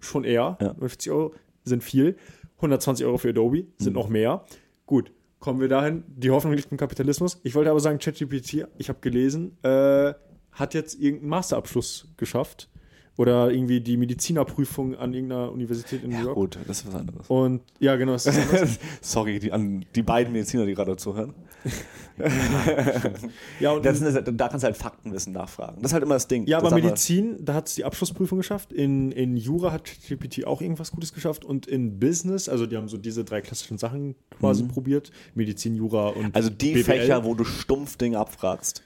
schon eher. Ja. 49 Euro sind viel. 120 Euro für Adobe sind noch mehr. Gut, kommen wir dahin. Die Hoffnung liegt im Kapitalismus. Ich wollte aber sagen, ChatGPT, ich habe gelesen, äh, hat jetzt irgendeinen Masterabschluss geschafft Oder irgendwie die Medizinerprüfung an irgendeiner Universität in New Ja, York. gut, das ist was anderes. Und ja, genau. Das ist anders. Sorry, die, an die beiden Mediziner, die gerade zuhören. ja, und Das sind, da kannst du halt Faktenwissen nachfragen. Das ist halt immer das Ding. Ja, das aber Medizin, da hat es die Abschlussprüfung geschafft. In, in Jura hat GPT auch irgendwas Gutes geschafft. Und in Business, also die haben so diese drei klassischen Sachen quasi probiert. Medizin, Jura und Mhm. Also die BWL. Fächer, wo du stumpf Dinge abfragst,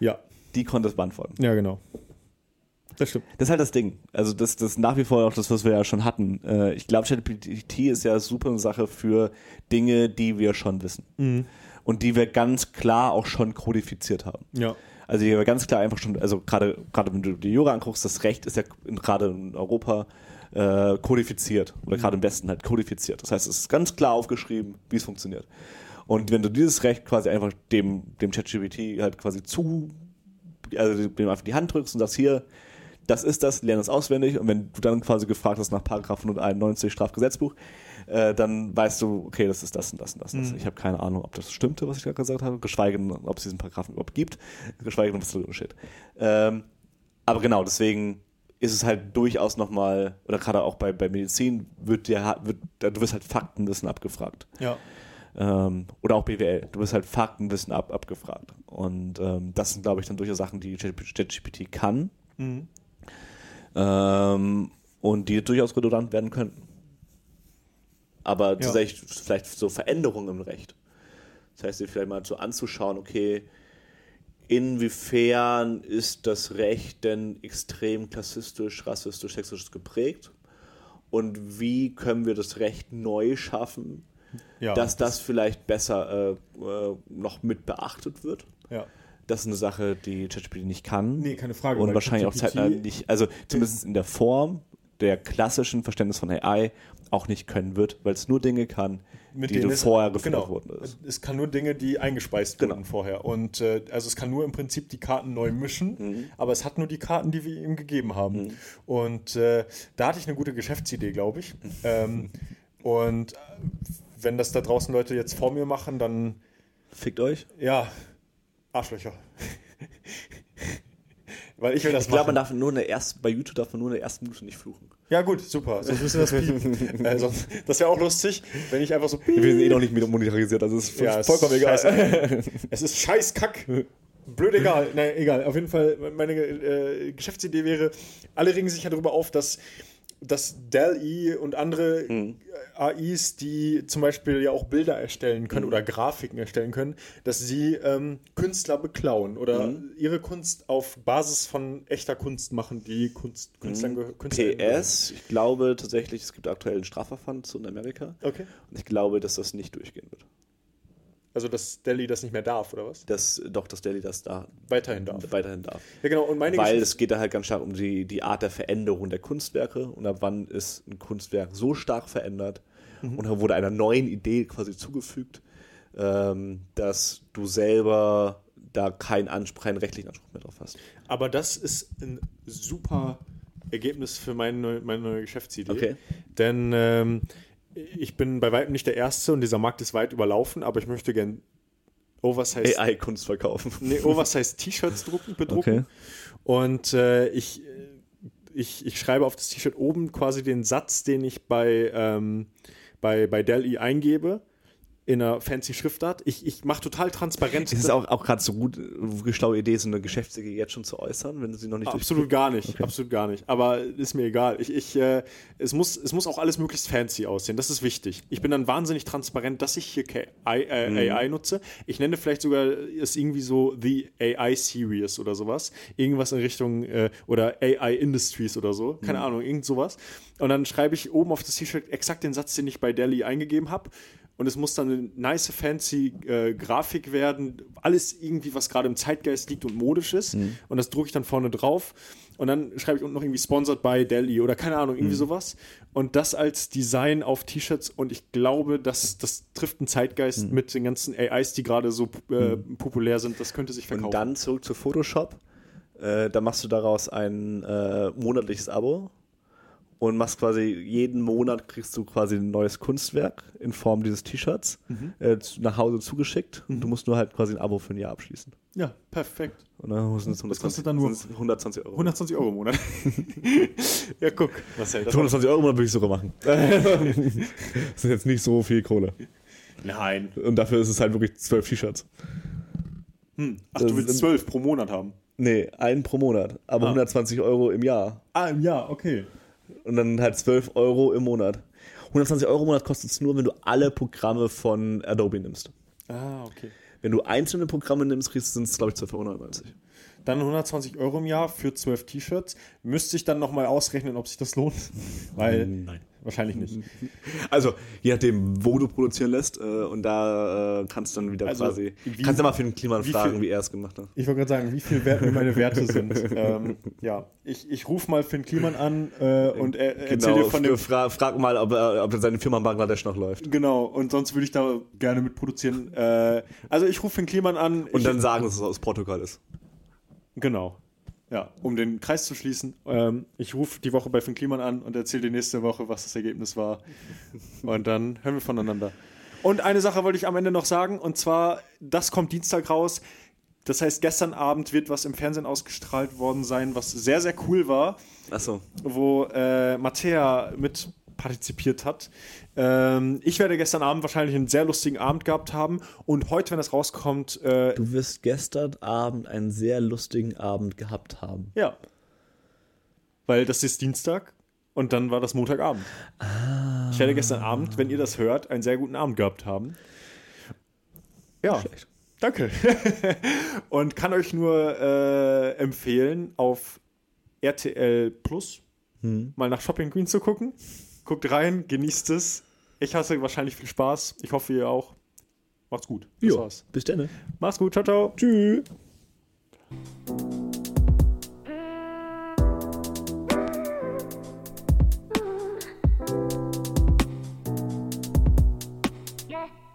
Ja, die konntest beantworten. ja, genau. Das stimmt. Das ist halt das Ding. Also das, das ist nach wie vor auch das, was wir ja schon hatten. Äh, ich glaube, ChatGPT ist ja super eine Sache für Dinge, die wir schon wissen. Mhm. Und die wir ganz klar auch schon kodifiziert haben. Ja. Also die wir ganz klar einfach schon, also gerade gerade wenn du die Jura anguckst, das Recht ist ja gerade in Europa äh, kodifiziert oder gerade im Westen halt kodifiziert. Das heißt, es ist ganz klar aufgeschrieben, wie es funktioniert. Und wenn du dieses Recht quasi einfach dem, dem ChatGPT halt quasi zu, also dem einfach die Hand drückst und sagst, hier, das ist das, lerne es auswendig. Und wenn du dann quasi gefragt hast nach Paragraph 191 Strafgesetzbuch, äh, dann weißt du, okay, das ist das und das und das. das. Ich habe keine Ahnung, ob das stimmte, was ich gerade gesagt habe, geschweige denn, ob es diesen Paragraphen überhaupt gibt, geschweige denn, was da drin steht. Ähm, aber genau, deswegen ist es halt durchaus nochmal, oder gerade auch bei, bei Medizin, wird dir, wird, du wirst halt Faktenwissen abgefragt. Ja. Ähm, oder auch BWL. Du wirst halt Faktenwissen ab, abgefragt. Und ähm, das sind, glaube ich, dann durchaus Sachen, die ChatGPT kann. Mhm. Ähm, und die durchaus redundant werden könnten. Aber Ja. tatsächlich vielleicht so Veränderungen im Recht. Das heißt, dir vielleicht mal so anzuschauen, okay, inwiefern ist das Recht denn extrem klassistisch, rassistisch, sexistisch geprägt? Und wie können wir das Recht neu schaffen, Ja. dass das vielleicht besser äh, äh, noch mit beachtet wird? Ja. Das ist eine Sache, die ChatGPT nicht kann. Nee, keine Frage. Und wahrscheinlich auch zeitnah nicht, also zumindest in der Form der klassischen Verständnis von AI auch nicht können wird, weil es nur Dinge kann, mit die denen du es- vorher gefüttert genau, wurden. Ist. Es kann nur Dinge, die eingespeist Genau. wurden vorher. Und äh, also es kann nur im Prinzip die Karten neu mischen, Mhm. aber es hat nur die Karten, die wir ihm gegeben haben. Und äh, da hatte ich eine gute Geschäftsidee, glaube ich. Mhm. ähm, und äh, wenn das da draußen Leute jetzt vor mir machen, dann Fickt euch. ja, Arschlöcher. Weil ich will das Ich glaube, man darf nur in der ersten, bei YouTube darf man nur in der ersten Minute nicht fluchen. Ja gut, super. Sonst müssen wir das piepen. sonst, das wäre auch lustig, wenn ich einfach so Wir sind eh noch nicht monetarisiert, also ist Ja, es vollkommen ist egal. scheiße. es ist scheiß Kack. Blöd egal. Nein, egal. Auf jeden Fall, meine äh, Geschäftsidee wäre, alle regen sich ja darüber auf, dass, dass Dell-E und andere Mhm. AIs, die zum Beispiel ja auch Bilder erstellen können Mhm. oder Grafiken erstellen können, dass sie ähm, Künstler beklauen oder Mhm. ihre Kunst auf Basis von echter Kunst machen, die Kunst, Künstlern gehö- Künstlern PS, ich glaube tatsächlich, es gibt aktuell ein Strafverfahren zu in Amerika. Okay. Und ich glaube, dass das nicht durchgehen wird. Also, dass Dell-E das nicht mehr darf, oder was? Dass doch, dass Daily das da Weiterhin darf. weiterhin darf. Ja, genau. Und meine Weil Geschichte- es geht da halt ganz stark um die, die Art der Veränderung der Kunstwerke und ab wann ist ein Kunstwerk so stark verändert Mhm. und da wurde einer neuen Idee quasi zugefügt, ähm, dass du selber da keinen, Anspruch, keinen rechtlichen Anspruch mehr drauf hast. Aber das ist ein super Ergebnis für meine, neue- meine neue Geschäftsidee. Okay. Denn ähm, ich bin bei weitem nicht der Erste und dieser Markt ist weit überlaufen, aber ich möchte gern Oversize, AI-Kunst verkaufen. nee, Oversize T-Shirts drucken, bedrucken. Okay. Und äh, ich, ich, ich schreibe auf das T-Shirt oben quasi den Satz, den ich bei, ähm, bei, bei Dell-E eingebe. In einer fancy Schriftart. Ich, ich mache total transparent. Ist es auch, auch gerade so gut, äh, schlaue Idee, so eine Geschäftsidee jetzt schon zu äußern, wenn du sie noch nicht Absolut gar nicht, absolut gar nicht. Aber ist mir egal. Ich, ich, äh, es, muss, es muss auch alles möglichst fancy aussehen. Das ist wichtig. Ich bin dann wahnsinnig transparent, dass ich hier AI, äh, AI nutze. Ich nenne vielleicht sogar es irgendwie so The AI Series oder sowas. Irgendwas in Richtung äh, oder AI Industries oder so. Keine Ahnung, irgend sowas. Und dann schreibe ich oben auf das T-Shirt exakt den Satz, den ich bei Delhi eingegeben habe. Und es muss dann eine nice, fancy äh, Grafik werden. Alles irgendwie, was gerade im Zeitgeist liegt und modisch ist. Und das drucke ich dann vorne drauf. Und dann schreibe ich unten noch irgendwie sponsored by Delhi oder keine Ahnung, irgendwie sowas. Und das als Design auf T-Shirts. Und ich glaube, das, das trifft einen Zeitgeist mit den ganzen AIs, die gerade so äh, populär sind. Das könnte sich verkaufen. Und dann zurück zu Photoshop. Äh, da machst du daraus ein äh, monatliches Abo und machst quasi jeden Monat kriegst du quasi ein neues Kunstwerk in Form dieses T-Shirts äh, zu- nach Hause zugeschickt. Und du musst nur halt quasi ein Abo für ein Jahr abschließen. Ja, perfekt. Und dann sind es Das kostet dann nur- sind's 120 Euro. 120 Euro im Monat. ja, guck. Marcel, das 120 Euro im Monat würde ich sogar machen. das ist jetzt nicht so viel Kohle. Nein. Und dafür ist es halt wirklich zwölf T-Shirts. Ach, du Das willst sind- 12 pro Monat haben. Nee, einen pro Monat. Aber Ah. 120 Euro im Jahr. Ah, ja, okay. Und dann halt 12 Euro im Monat. 120 Euro im Monat kostet es nur, wenn du alle Programme von Adobe nimmst. Ah, okay. Wenn du einzelne Programme nimmst, kriegst sind es, glaube ich, 12,99 Euro. Dann 120 Euro im Jahr für 12 T-Shirts. Müsste ich dann nochmal ausrechnen, ob sich das lohnt. Weil Nein. Wahrscheinlich nicht. Also, je nachdem, wo du produzieren lässt. Äh, und da äh, kannst du dann wieder Also, quasi. wie- kannst du mal für den Kliman wie fragen, viel- wie er es gemacht hat. Ich wollte gerade sagen, wie viel wert mir meine Werte sind. ähm, ja, ich, ich rufe mal Finn Kliman an äh, und er, erzähl dir von dem. fra frag mal, ob, er, ob seine Firma in Bangladesch noch läuft. Genau, und sonst würde ich da gerne mitproduzieren. Äh, also ich rufe Finn Kliman an. Und ich, dann sagen, dass es aus Portugal ist. Genau. Ja, um den Kreis zu schließen. Ähm, ich rufe die Woche bei Finn Kliman an und erzähle dir nächste Woche, was das Ergebnis war. Und dann hören wir voneinander. Und eine Sache wollte ich am Ende noch sagen, und zwar, das kommt Dienstag raus. Das heißt, gestern Abend wird was im Fernsehen ausgestrahlt worden sein, was sehr, sehr cool war, Achso. wo äh, Mattea mit partizipiert hat. Ähm, ich werde gestern Abend wahrscheinlich einen sehr lustigen Abend gehabt haben und heute, wenn das rauskommt, äh, Du wirst gestern Abend einen sehr lustigen Abend gehabt haben. Ja. Weil das ist Dienstag und dann war das Montagabend. Ich werde gestern Abend, wenn ihr das hört, einen sehr guten Abend gehabt haben. Ja. Schlecht. Danke. und kann euch nur äh, empfehlen, auf RTL Plus mal nach Shopping Queen zu gucken. Guckt rein, genießt es. Ich hasse wahrscheinlich viel Spaß. Ich hoffe, ihr auch. Macht's gut. Das jo, war's. Bis dann. Ne? Macht's gut. Ciao, ciao. Tschüss.